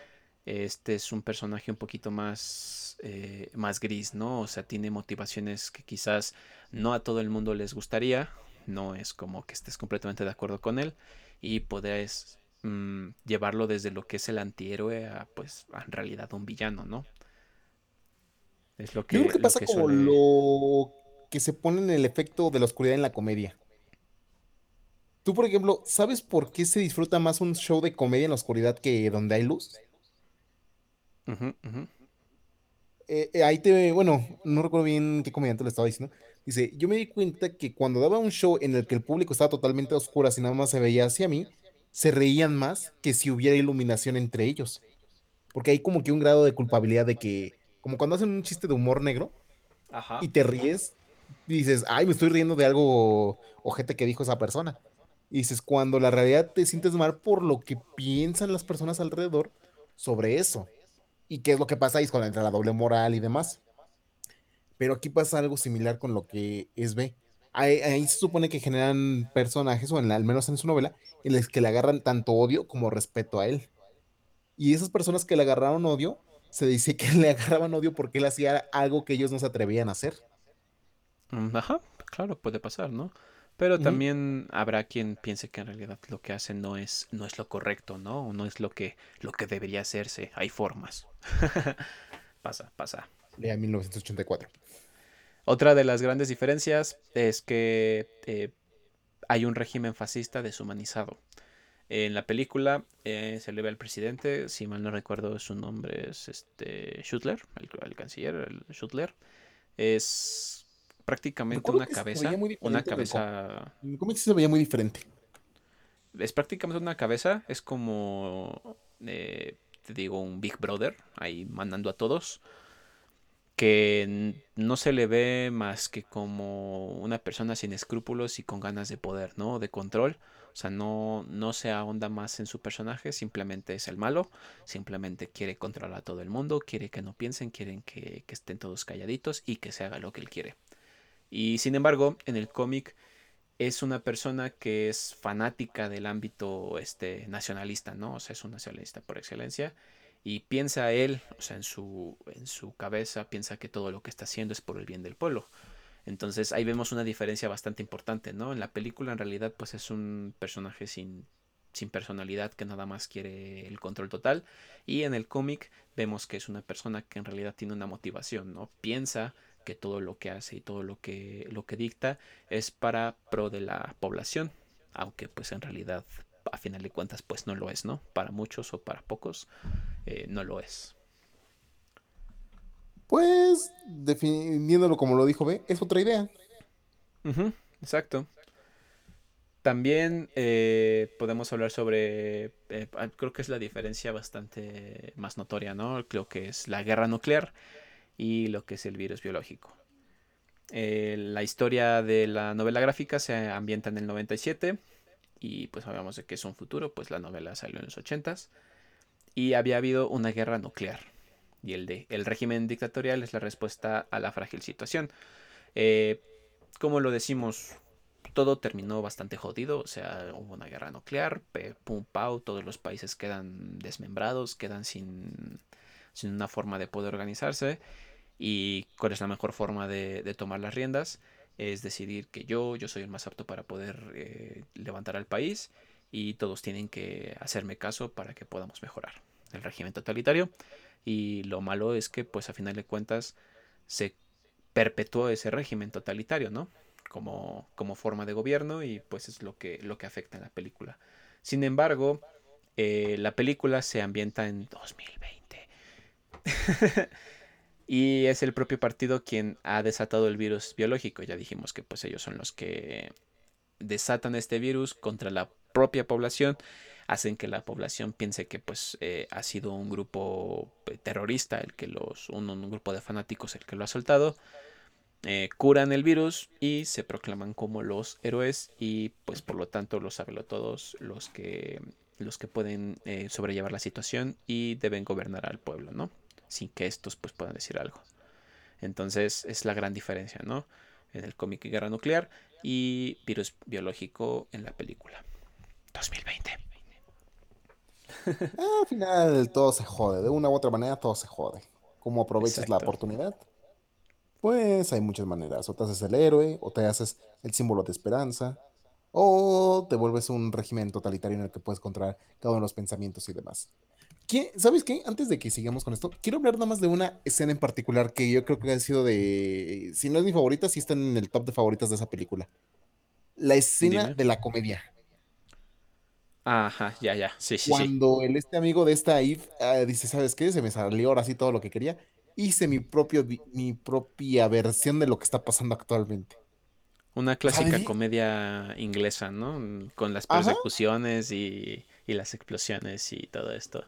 [SPEAKER 1] este es un personaje un poquito más, eh, más gris, ¿no? O sea, tiene motivaciones que quizás no a todo el mundo les gustaría. No es como que estés completamente de acuerdo con él. Y podés mm, llevarlo desde lo que es el antihéroe a, pues, a en realidad un villano, ¿no? Es lo
[SPEAKER 2] Yo creo
[SPEAKER 1] que,
[SPEAKER 2] que
[SPEAKER 1] lo
[SPEAKER 2] pasa
[SPEAKER 1] que
[SPEAKER 2] como
[SPEAKER 1] suele...
[SPEAKER 2] lo que se pone en el efecto de la oscuridad en la comedia. Tú, por ejemplo, ¿sabes por qué se disfruta más un show de comedia en la oscuridad que donde hay luz? Eh, eh, ahí te, bueno, no recuerdo bien qué comediante lo estaba diciendo. Dice, yo me di cuenta que cuando daba un show en el que el público estaba totalmente a oscuras y nada más se veía hacia mí, se reían más que si hubiera iluminación entre ellos. Porque hay como que un grado de culpabilidad de que, como cuando hacen un chiste de humor negro
[SPEAKER 1] Ajá.
[SPEAKER 2] y te ríes, dices, ay, me estoy riendo de algo ojete que dijo esa persona. Y dices, cuando la realidad te sientes mal por lo que piensan las personas alrededor sobre eso. ¿Y qué es lo que pasa ahí? Es cuando entra la doble moral y demás. Pero aquí pasa algo similar con lo que es B. Ahí, ahí se supone que generan personajes, o en la- al menos en su novela, en los que le agarran tanto odio como respeto a él. Y esas personas que le agarraron odio, se dice que le agarraban odio porque él hacía algo que ellos no se atrevían a hacer.
[SPEAKER 1] Mm, Ajá, claro, puede pasar, ¿no? Pero también habrá quien piense que en realidad lo que hacen no es, no es lo correcto, ¿no? O no es lo que, lo que debería hacerse. Hay formas. Pasa, pasa.
[SPEAKER 2] Lea 1984.
[SPEAKER 1] Otra de las grandes diferencias es que eh, hay un régimen fascista deshumanizado. En la película eh, se le ve al presidente, si mal no recuerdo su nombre es este Schutler, el, el canciller, el Schutler. Es prácticamente una cabeza, una cabeza
[SPEAKER 2] En el cómic se veía muy diferente.
[SPEAKER 1] es prácticamente una cabeza, es como, eh, te digo, un Big Brother, ahí mandando a todos, que no se le ve más que como una persona sin escrúpulos y con ganas de poder, ¿no? De control. O sea, no, no se ahonda más en su personaje, simplemente es el malo, simplemente quiere controlar a todo el mundo, quiere que no piensen, quieren que, que estén todos calladitos y que se haga lo que él quiere. Y sin embargo, en el cómic es una persona que es fanática del ámbito este, nacionalista, ¿no? O sea, es un nacionalista por excelencia. Y piensa él, o sea, en su, en su cabeza, piensa que todo lo que está haciendo es por el bien del pueblo. Entonces ahí vemos una diferencia bastante importante, ¿no? En la película en realidad pues es un personaje sin, sin personalidad que nada más quiere el control total. Y en el cómic vemos que es una persona que en realidad tiene una motivación, ¿no? Piensa que todo lo que hace y todo lo que, lo que dicta es para pro de la población, aunque pues en realidad a final de cuentas pues no lo es, ¿no? Para muchos o para pocos eh, no lo es.
[SPEAKER 2] Pues, definiéndolo como lo dijo B, es otra idea.
[SPEAKER 1] exacto. También eh, podemos hablar sobre, eh, creo que es la diferencia bastante más notoria, ¿no? Creo que es la guerra nuclear y lo que es el virus biológico. Eh, la historia de la novela gráfica se ambienta en el 97 y pues hablamos de que es un futuro, pues la novela salió en los 80s y había habido una guerra nuclear y el de el régimen dictatorial es la respuesta a la frágil situación. Eh, como lo decimos, todo terminó bastante jodido, o sea, hubo una guerra nuclear, pum pau, todos los países quedan desmembrados, quedan sin sin una forma de poder organizarse y cuál es la mejor forma de, tomar las riendas es decidir que yo, yo soy el más apto para poder eh, levantar al país y todos tienen que hacerme caso para que podamos mejorar el régimen totalitario y lo malo es que pues a final de cuentas se perpetuó ese régimen totalitario, ¿no? Como, como forma de gobierno y pues es lo que, lo que afecta en la película. Sin embargo, eh, la película se ambienta en 2020 y es el propio partido quien ha desatado el virus biológico. Ya dijimos que pues ellos son los que desatan este virus contra la propia población, hacen que la población piense que pues eh, ha sido un grupo eh, terrorista el que los un, un, grupo de fanáticos el que lo ha soltado. Eh, curan el virus y se proclaman como los héroes y pues por lo tanto los todos los que los que pueden sobrellevar la situación y deben gobernar al pueblo, ¿no? Sin que estos pues puedan decir algo. Entonces es la gran diferencia, ¿no? En el cómic Guerra Nuclear y Virus Biológico en la película. 2020.
[SPEAKER 2] Al final todo se jode, de una u otra manera todo se jode. ¿Cómo aprovechas la oportunidad? Pues hay muchas maneras. O te haces el héroe, o te haces el símbolo de esperanza, o te vuelves un régimen totalitario en el que puedes controlar cada uno de los pensamientos y demás. ¿Sabes qué? Antes de que sigamos con esto, quiero hablar nada más de una escena en particular que yo creo que ha sido de. Si no es mi favorita, sí está en el top de favoritas de esa película. La escena de la comedia.
[SPEAKER 1] Ajá, ya, ya. Sí, sí.
[SPEAKER 2] Cuando el este amigo de esta Eve ah, dice, ¿sabes qué? Se me salió ahora sí todo lo que quería. Hice mi, propio, mi propia versión de lo que está pasando actualmente.
[SPEAKER 1] Una clásica comedia inglesa, ¿no? Con las persecuciones y, y las explosiones y todo esto.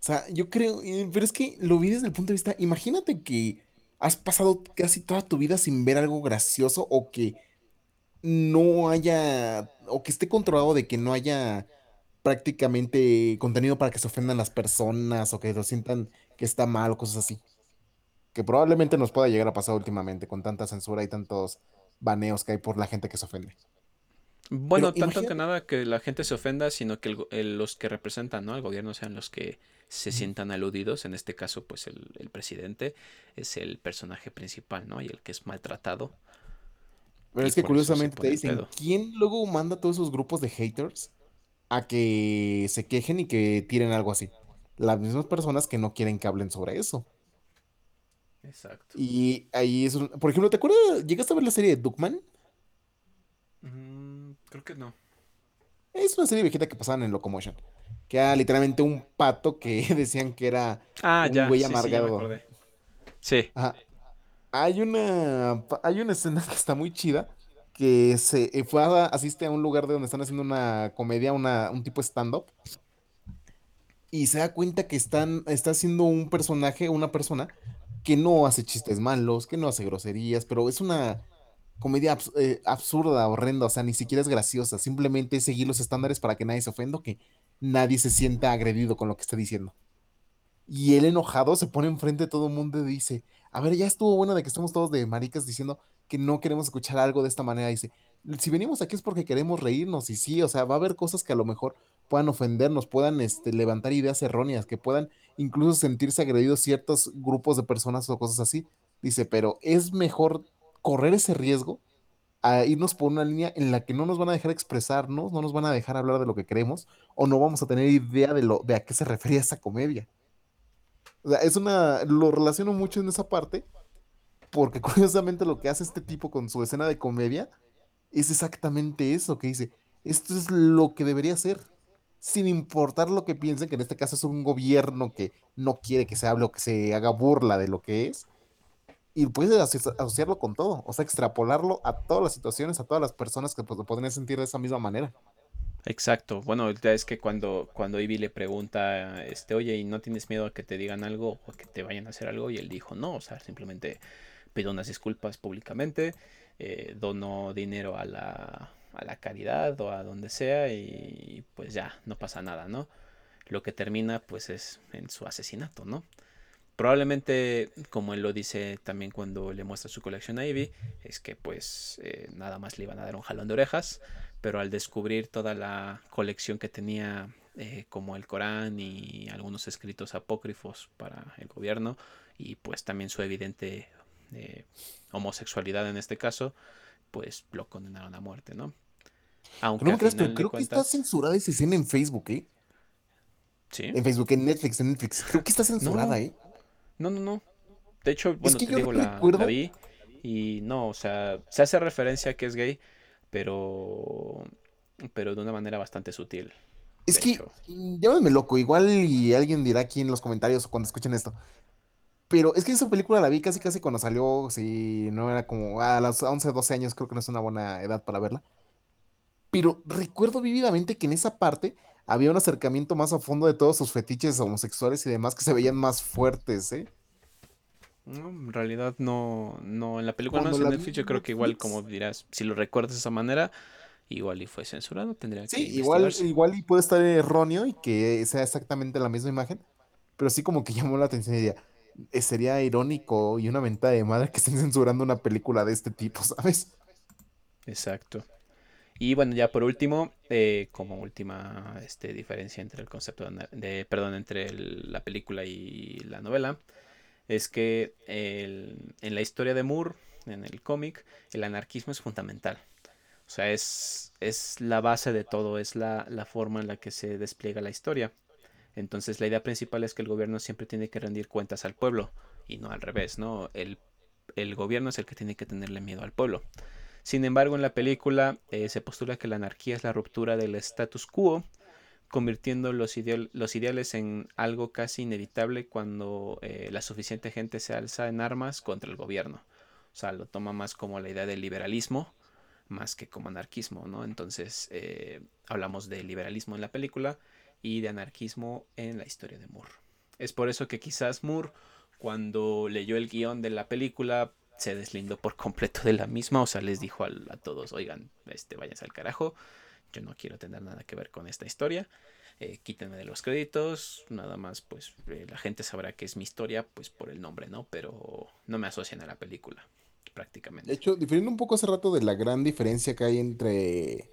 [SPEAKER 2] O sea, yo creo, eh, pero es que lo vi desde el punto de vista, imagínate que has pasado casi toda tu vida sin ver algo gracioso o que no haya, o que esté controlado de que no haya prácticamente contenido para que se ofendan las personas o que lo sientan que está mal o cosas así. Que probablemente nos pueda llegar a pasar últimamente con tanta censura y tantos baneos que hay por la gente que se ofende.
[SPEAKER 1] Bueno, tanto que nada que la gente se ofenda, sino que los que representan ¿no? al gobierno sean los que se sientan aludidos. En este caso, pues el, presidente es el personaje principal, ¿no? Y el que es maltratado.
[SPEAKER 2] Pero es que curiosamente te dicen, ¿quién luego manda a todos esos grupos de haters a que se quejen y que tiren algo así? Las mismas personas que no quieren que hablen sobre eso.
[SPEAKER 1] Exacto.
[SPEAKER 2] Y ahí es, por ejemplo, ¿te acuerdas? ¿Llegaste a ver la serie de Duckman?
[SPEAKER 1] Mm, creo que no.
[SPEAKER 2] Es una serie viejita que pasaban en Locomotion que era literalmente un pato que decían que era
[SPEAKER 1] ah, un güey amargado. Sí,
[SPEAKER 2] Hay una hay una escena que está muy chida que se eh, fue a, asiste a un lugar de donde están haciendo una comedia, una, un tipo stand-up. Y se da cuenta que están, está haciendo un personaje, una persona que no hace chistes malos, que no hace groserías, pero es una comedia eh, absurda, horrenda, o sea, ni siquiera es graciosa, simplemente es seguir los estándares para que nadie se ofenda, que nadie se sienta agredido con lo que está diciendo. Y él enojado se pone enfrente de todo el mundo y dice, a ver, ya estuvo bueno de que estemos todos de maricas diciendo que no queremos escuchar algo de esta manera. Dice, si venimos aquí es porque queremos reírnos y sí, o sea, va a haber cosas que a lo mejor puedan ofendernos, puedan este, levantar ideas erróneas, que puedan incluso sentirse agredidos ciertos grupos de personas o cosas así. Dice, pero es mejor correr ese riesgo a irnos por una línea en la que no nos van a dejar expresarnos, no nos van a dejar hablar de lo que queremos o no vamos a tener idea de, lo, de a qué se refería esa comedia. O sea, es una, lo relaciono mucho en esa parte porque curiosamente lo que hace este tipo con su escena de comedia es exactamente eso que dice, esto es lo que debería ser, sin importar lo que piensen, que en este caso es un gobierno que no quiere que se hable o que se haga burla de lo que es, y puedes asociarlo con todo, o sea, extrapolarlo a todas las situaciones, a todas las personas que pues, lo podrían sentir de esa misma manera.
[SPEAKER 1] Exacto. Bueno, es que cuando, cuando Ivy le pregunta, este, oye, ¿y no tienes miedo a que te digan algo o que te vayan a hacer algo? Y él dijo, no, o sea, simplemente pido unas disculpas públicamente, eh, dono dinero a la, a la caridad o a donde sea y pues ya, no pasa nada, ¿no? Lo que termina pues es en su asesinato, ¿no? Probablemente, como él lo dice también cuando le muestra su colección a Ivy, es que pues eh, nada más le iban a dar un jalón de orejas, pero al descubrir toda la colección que tenía eh, como el Corán y algunos escritos apócrifos para el gobierno y pues también su evidente homosexualidad en este caso, pues lo condenaron a muerte, ¿no?
[SPEAKER 2] Aunque no me creas, pero creo que está censurada esa escena en Facebook, ¿eh? Sí. En Facebook, en Netflix, en Netflix. Creo que está censurada, ¿eh?
[SPEAKER 1] No, no, no. De hecho, bueno, te digo, la, la, vi y no, o sea, se hace referencia a que es gay, pero pero de una manera bastante sutil.
[SPEAKER 2] Es que, llámame loco, igual y alguien dirá aquí en los comentarios o cuando escuchen esto. Pero es que esa película la vi casi casi cuando salió, si no era como a los 11, 12 años, creo que no es una buena edad para verla. Pero recuerdo vividamente que en esa parte había un acercamiento más a fondo de todos sus fetiches homosexuales y demás que se veían más fuertes, ¿eh?
[SPEAKER 1] No, en realidad no, no, en la película no en Netflix yo creo que igual como dirás, si lo recuerdas de esa manera, igual y fue censurado, tendría que
[SPEAKER 2] Sí, igual, igual y puede estar erróneo y que sea exactamente la misma imagen, pero sí como que llamó la atención y diría, sería irónico y una venta de madre que estén censurando una película de este tipo, ¿sabes?
[SPEAKER 1] Exacto. Y bueno, ya por último, eh, como última este, diferencia entre el concepto de, perdón, entre la película y la novela, es que en la historia de Moore, en el cómic, el anarquismo es fundamental. O sea, es, es la base de todo, es la, la forma en la que se despliega la historia. Entonces la idea principal es que el gobierno siempre tiene que rendir cuentas al pueblo y no al revés, ¿no? El, gobierno es el que tiene que tenerle miedo al pueblo. Sin embargo, en la película eh, se postula que la anarquía es la ruptura del status quo, convirtiendo los, ideales en algo casi inevitable cuando eh, la suficiente gente se alza en armas contra el gobierno. O sea, lo toma más como la idea del liberalismo, más que como anarquismo, ¿no? Entonces, eh, hablamos de liberalismo en la película y de anarquismo en la historia de Moore. Es por eso que quizás Moore, cuando leyó el guion de la película, se deslindó por completo de la misma, o sea, les dijo a, todos, oigan, este, váyanse al carajo, yo no quiero tener nada que ver con esta historia, eh, quítenme de los créditos, nada más, pues eh, la gente sabrá que es mi historia, pues por el nombre, ¿no? Pero no me asocian a la película, prácticamente.
[SPEAKER 2] De hecho, difiriendo un poco hace rato de la gran diferencia que hay entre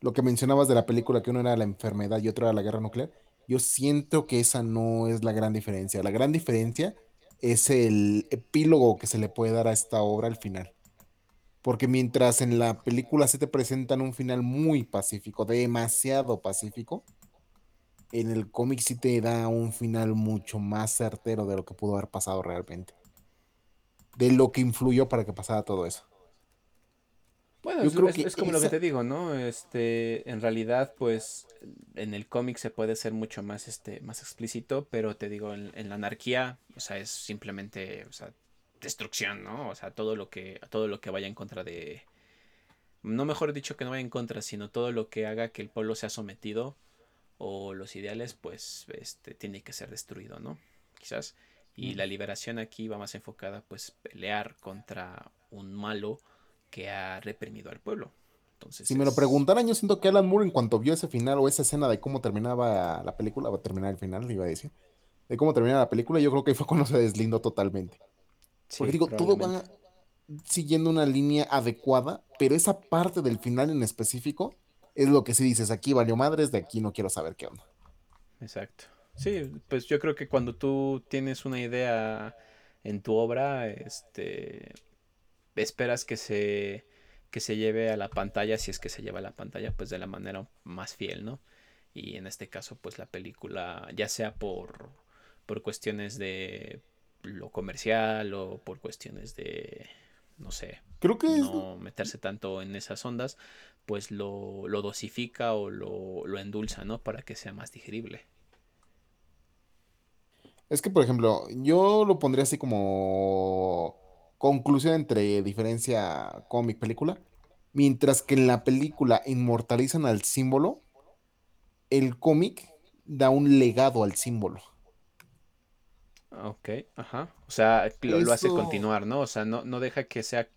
[SPEAKER 2] lo que mencionabas de la película, que uno era la enfermedad y otro era la guerra nuclear, yo siento que esa no es la gran diferencia. La gran diferencia es el epílogo que se le puede dar a esta obra al final. Porque mientras en la película se te presentan un final muy pacífico, demasiado pacífico, en el cómic sí te da un final mucho más certero de lo que pudo haber pasado realmente. De lo que influyó para que pasara todo eso.
[SPEAKER 1] Bueno, es, creo que es, como lo que te digo, ¿no? Este, en realidad, pues, en el cómic se puede ser mucho más, este, más explícito, pero te digo, en, la anarquía, o sea, es simplemente, o sea, destrucción, ¿no? O sea, todo lo que, todo lo que vaya en contra de, no mejor dicho que no vaya en contra, sino todo lo que haga que el pueblo sea sometido o los ideales, pues, este, tiene que ser destruido, ¿no? Quizás. Y la liberación aquí va más enfocada, pues, pelear contra un malo que ha reprimido al pueblo. Entonces,
[SPEAKER 2] si me lo preguntaran, yo siento que Alan Moore, en cuanto vio ese final o esa escena de cómo terminaba la película, va a terminar el final, iba a decir, de cómo termina la película, yo creo que fue cuando se deslindó totalmente. Porque digo, todo va, siguiendo una línea adecuada, pero esa parte del final en específico es lo que sí dices, aquí valió madres, de aquí no quiero saber qué onda.
[SPEAKER 1] Exacto. Sí, pues yo creo que cuando tú tienes una idea en tu obra, este, esperas que se, que se lleve a la pantalla, si es que se lleva a la pantalla, pues de la manera más fiel, ¿no? Y en este caso, pues la película, ya sea por, por cuestiones de lo comercial o por cuestiones de, no sé,
[SPEAKER 2] Creo que es,
[SPEAKER 1] no meterse tanto en esas ondas, pues lo, lo dosifica o lo, lo endulza, ¿no? Para que sea más digerible.
[SPEAKER 2] es que, por ejemplo, yo lo pondría así como conclusión entre diferencia cómic-película. Mientras que en la película inmortalizan al símbolo, el cómic da un legado al símbolo.
[SPEAKER 1] Ok, ajá. O sea, lo, lo hace continuar, ¿no? O sea, no, no deja que sea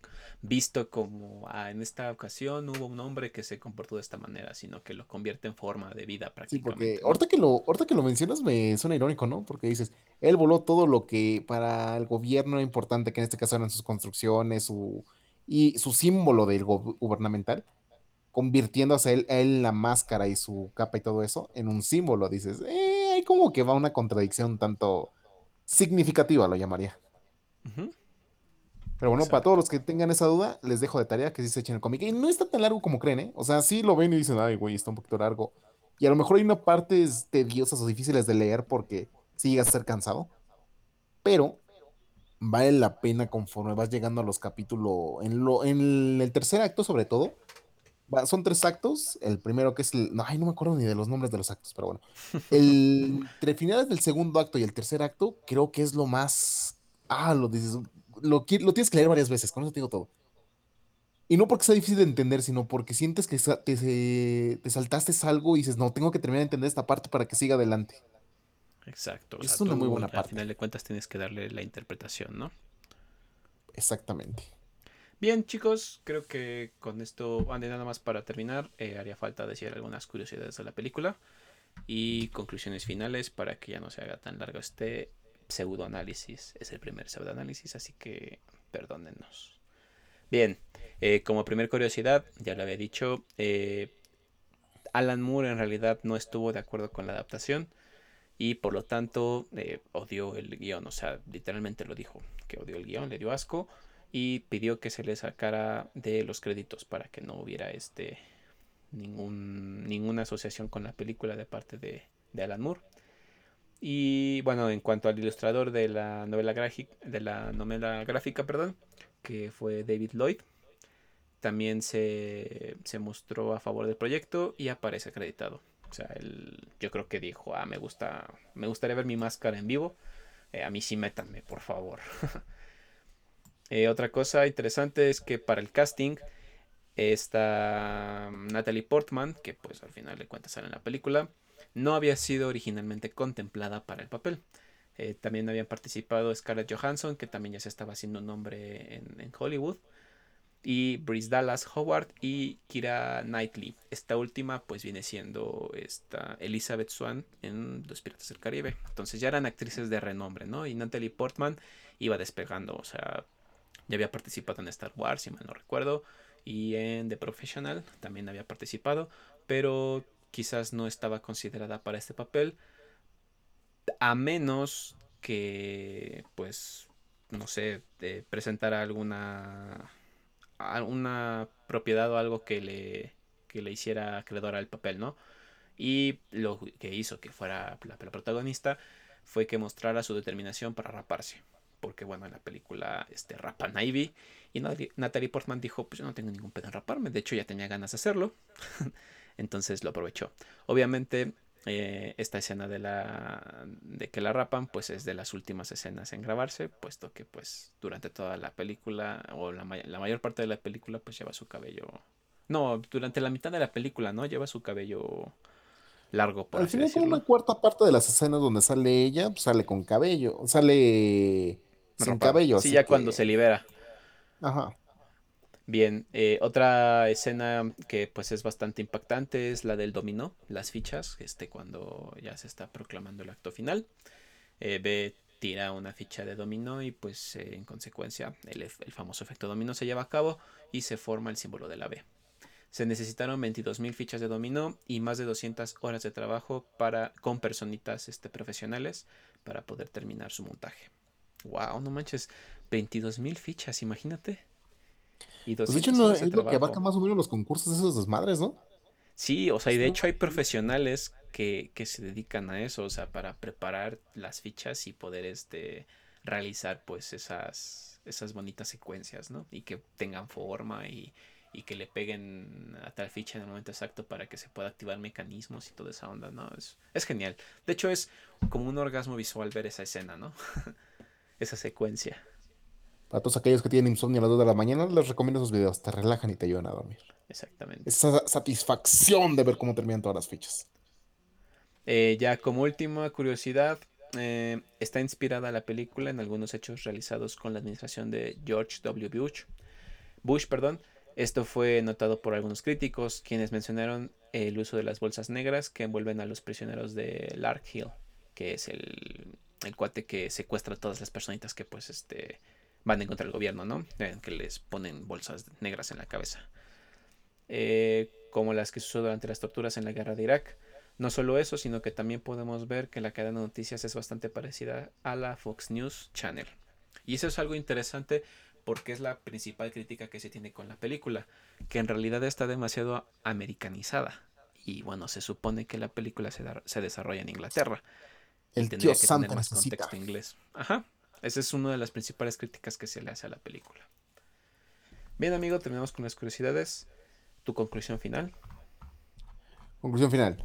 [SPEAKER 1] visto como, ah, en esta ocasión hubo un hombre que se comportó de esta manera, sino que lo convierte en forma de vida
[SPEAKER 2] sí, porque
[SPEAKER 1] prácticamente,
[SPEAKER 2] ahorita que lo, ahorita que lo mencionas me suena irónico, ¿no? Porque dices, él voló todo lo que para el gobierno era importante, que en este caso eran sus construcciones, su, y su símbolo del gubernamental, convirtiéndose él, él la máscara y su capa y todo eso en un símbolo. Dices, eh, hay como que va una contradicción tanto significativa, lo llamaría.
[SPEAKER 1] Ujú,
[SPEAKER 2] Pero bueno, para todos los que tengan esa duda, les dejo de tarea que sí se echen el cómic. Y no está tan largo como creen, ¿eh? O sea, sí lo ven y dicen, ay, güey, está un poquito largo. Y a lo mejor hay una partes tediosas o difíciles de leer porque sí llega a ser cansado. Pero vale la pena conforme vas llegando a los capítulos. En, lo, en el tercer acto, sobre todo, va- son tres actos. El primero que es el. No, ay, no me acuerdo ni de los nombres de los actos, pero bueno. El, entre finales del segundo acto y el tercer acto, creo que es lo más. Ah, lo dices. Lo, tienes que leer varias veces, con eso te digo todo. Y no porque sea difícil de entender, sino porque sientes que te, saltaste algo y dices, no, tengo que terminar de entender esta parte para que siga adelante.
[SPEAKER 1] Exacto. O sea,
[SPEAKER 2] Es una muy buena
[SPEAKER 1] al
[SPEAKER 2] parte.
[SPEAKER 1] final de cuentas tienes que darle la interpretación, ¿no?
[SPEAKER 2] Exactamente.
[SPEAKER 1] Bien, chicos, creo que con esto, ande nada más para terminar, eh, haría falta decir algunas curiosidades de la película y conclusiones finales para que ya no se haga tan largo este pseudoanálisis. Es el primer pseudoanálisis, así que perdónennos. Bien, eh, como primer curiosidad, ya lo había dicho, eh, Alan Moore en realidad no estuvo de acuerdo con la adaptación y por lo tanto eh, odió el guion, o sea, literalmente lo dijo, que odió el guion, le dio asco y pidió que se le sacara de los créditos para que no hubiera este ningún, ninguna asociación con la película de parte de, de Alan Moore. Y bueno, en cuanto al ilustrador de la novela gráfica, de la novela gráfica, perdón, que fue David Lloyd, también se, se mostró a favor del proyecto y aparece acreditado. O sea, él, yo creo que dijo, ah, me gusta, me gustaría ver mi máscara en vivo. Eh, a mí sí métanme, por favor. Eh, otra cosa interesante es que para el casting está Natalie Portman, que pues al final de cuentas sale en la película, no había sido originalmente contemplada para el papel. Eh, también habían participado Scarlett Johansson, que también ya se estaba haciendo un nombre en, Hollywood y Bryce Dallas Howard y Kira Knightley. Esta última pues viene siendo esta Elizabeth Swan en Los Piratas del Caribe. Entonces ya eran actrices de renombre, ¿no? Y Natalie Portman iba despegando, o sea, ya había participado en Star Wars, si mal no recuerdo, y en The Professional también había participado, pero quizás no estaba considerada para este papel, a menos que pues no sé, eh, presentara alguna una propiedad o algo que le, que le hiciera acreedor al papel, ¿no? Y lo que hizo que fuera la, la protagonista fue que mostrara su determinación para raparse. Porque, bueno, en la película este, rapan a Ivy. Y Natalie Portman dijo: Pues yo no tengo ningún pedo en raparme. De hecho, ya tenía ganas de hacerlo. Entonces lo aprovechó. Obviamente, eh, esta escena de la de que la rapan pues es de las últimas escenas en grabarse puesto que pues durante toda la película o la, la, mayor parte de la película pues lleva su cabello no durante la mitad de la película no lleva su cabello largo por
[SPEAKER 2] Al
[SPEAKER 1] así
[SPEAKER 2] final, como una
[SPEAKER 1] decirlo
[SPEAKER 2] cuarta parte de las escenas donde sale ella, pues, sale con cabello, sale sin cabello,
[SPEAKER 1] sí ya cuando se libera
[SPEAKER 2] ajá.
[SPEAKER 1] Bien, eh, otra escena que pues es bastante impactante es la del dominó, las fichas, este cuando ya se está proclamando el acto final. Eh, ve tira una ficha de dominó y pues eh, en consecuencia el, el, famoso efecto dominó se lleva a cabo y se forma el símbolo de la B. Se necesitaron 22.000 fichas de dominó y más de 200 horas de trabajo para, con personitas este, profesionales para poder terminar su montaje. Wow, no manches, 22.000 fichas, imagínate.
[SPEAKER 2] Y pues de hecho no, es lo que abarca más o menos los concursos de esos desmadres, ¿no?
[SPEAKER 1] Sí, o sea, y de hecho hay profesionales que, que, se dedican a eso, o sea, para preparar las fichas y poder este, realizar pues esas, esas bonitas secuencias, ¿no? Y que tengan forma y, y que le peguen a tal ficha en el momento exacto para que se pueda activar mecanismos y toda esa onda, ¿no? Es, es genial. De hecho, es como un orgasmo visual ver esa escena, ¿no? esa secuencia.
[SPEAKER 2] Para todos aquellos que tienen insomnio a las 2 de la mañana, les recomiendo esos videos. Te relajan y te ayudan a dormir.
[SPEAKER 1] Exactamente.
[SPEAKER 2] Esa satisfacción de ver cómo terminan todas las fichas.
[SPEAKER 1] Eh, ya como última curiosidad, eh, está inspirada la película en algunos hechos realizados con la administración de George W. Bush. Bush, perdón. Esto fue notado por algunos críticos, quienes mencionaron el uso de las bolsas negras que envuelven a los prisioneros de Lark Hill, que es el, el cuate que secuestra a todas las personitas que pues este van en contra del gobierno, ¿no? que les ponen bolsas negras en la cabeza. Eh, como las que se usó durante las torturas en la guerra de Irak. No solo eso, sino que también podemos ver que la cadena de noticias es bastante parecida a la Fox News Channel. Y eso es algo interesante porque es la principal crítica que se tiene con la película, que en realidad está demasiado americanizada. Y bueno, se supone que la película se, se desarrolla en Inglaterra.
[SPEAKER 2] El tío que Santa más
[SPEAKER 1] contexto inglés. Ajá. Esa es una de las principales críticas que se le hace a la película. Bien, amigo, terminamos con las curiosidades. ¿Tu conclusión final?
[SPEAKER 2] Conclusión final.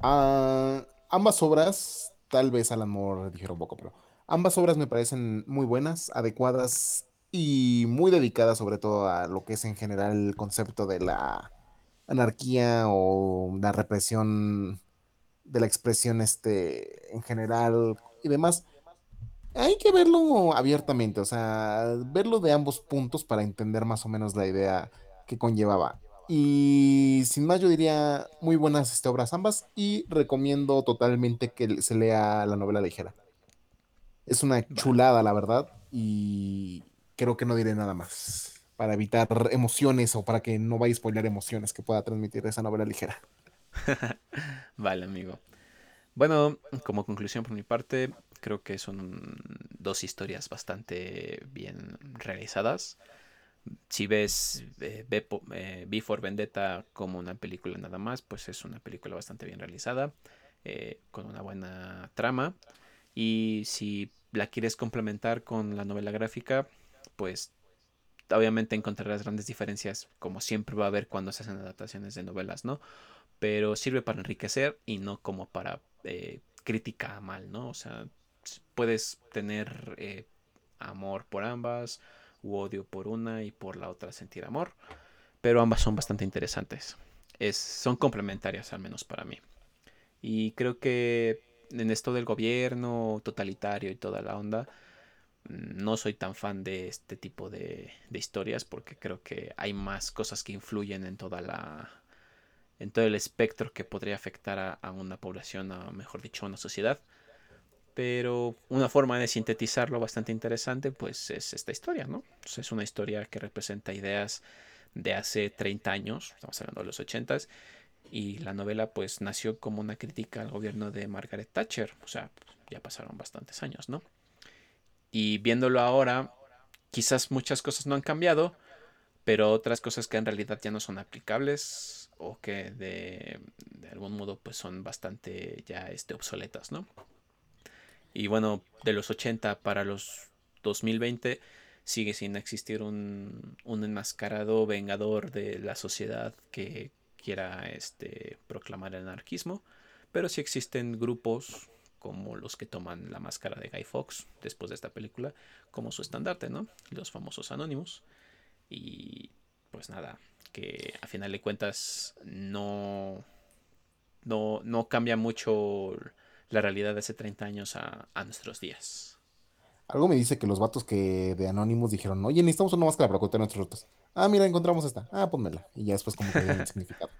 [SPEAKER 2] Ah, ambas obras, tal vez al amor dijeron un poco, pero ambas obras me parecen muy buenas, adecuadas y muy dedicadas sobre todo a lo que es en general el concepto de la anarquía o la represión de la expresión este en general y demás hay que verlo abiertamente, o sea, verlo de ambos puntos para entender más o menos la idea que conllevaba. Y sin más, yo diría muy buenas este, obras ambas y recomiendo totalmente que se lea la novela ligera. Es una chulada, la verdad, y creo que no diré nada más para evitar emociones o para que no vaya a spoiler emociones que pueda transmitir esa novela ligera.
[SPEAKER 1] vale, amigo. Bueno, como conclusión por mi parte, creo que son dos historias bastante bien realizadas. Si ves eh, eh, Before Vendetta como una película nada más, pues es una película bastante bien realizada, eh, con una buena trama. Y si la quieres complementar con la novela gráfica, pues obviamente encontrarás grandes diferencias, como siempre va a haber cuando se hacen adaptaciones de novelas, ¿no? Pero sirve para enriquecer y no como para eh, crítica mal, ¿no? O sea, puedes tener eh, amor por ambas, u odio por una y por la otra sentir amor, pero ambas son bastante interesantes. Es, son complementarias, al menos para mí. Y creo que en esto del gobierno totalitario y toda la onda, mm, no soy tan fan de este tipo de, historias porque creo que hay más cosas que influyen en toda la en todo el espectro que podría afectar a, una población, o mejor dicho, a una sociedad. Pero una forma de sintetizarlo bastante interesante, pues es esta historia, ¿no? es una historia que representa ideas de hace 30 años, estamos hablando de los 80 y la novela pues nació como una crítica al gobierno de Margaret Thatcher, o sea, ya pasaron bastantes años, ¿no? Y viéndolo ahora, quizás muchas cosas no han cambiado, pero otras cosas que en realidad ya no son aplicables o que de, algún modo pues son bastante ya este, obsoletas, ¿no? Y bueno, de los 80 para los 2020 sigue sin existir un, un enmascarado vengador de la sociedad que quiera este, proclamar el anarquismo, pero sí existen grupos como los que toman la máscara de Guy Fawkes después de esta película como su estandarte, ¿no? Los famosos anónimos. Y pues nada, que a final de cuentas no, no, no cambia mucho la realidad de hace 30 años a, nuestros días.
[SPEAKER 2] Algo me dice que los vatos que de Anonymous dijeron, oye, necesitamos una máscara para ocultar nuestros rotos. Ah, mira, encontramos esta. Ah, pónmela. Y ya después como que el significado.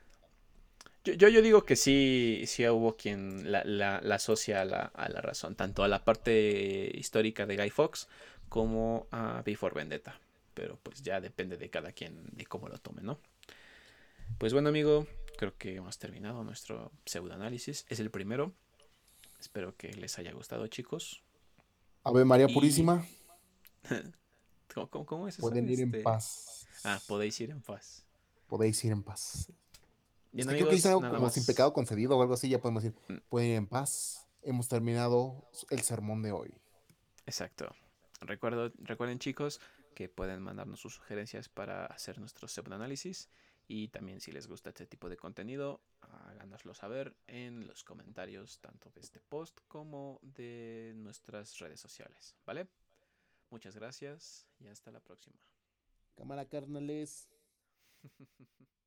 [SPEAKER 1] Yo, yo, digo que sí, sí hubo quien la, la, la asocia a la, a la, razón, tanto a la parte histórica de Guy Fox como a Before Vendetta. Pero pues ya depende de cada quien de cómo lo tome, ¿no? Pues bueno, amigo, creo que hemos terminado nuestro pseudoanálisis. Es el primero. Espero que les haya gustado, chicos.
[SPEAKER 2] Ave María Purísima.
[SPEAKER 1] ¿Cómo, cómo, es
[SPEAKER 2] eso? Pueden ir en este, paz.
[SPEAKER 1] Ah, podéis ir en paz.
[SPEAKER 2] Podéis ir en paz. Bien, es que creo que algo como sin pecado concedido o algo así, ya podemos decir, mm. pueden ir en paz. Hemos terminado el sermón de hoy.
[SPEAKER 1] Exacto. Recuerdo, recuerden, chicos, que pueden mandarnos sus sugerencias para hacer nuestro pseudoanálisis. Y también si les gusta este tipo de contenido, háganoslo saber en los comentarios tanto de este post como de nuestras redes sociales, ¿vale? Muchas gracias y hasta la próxima.
[SPEAKER 2] Cámara carnales.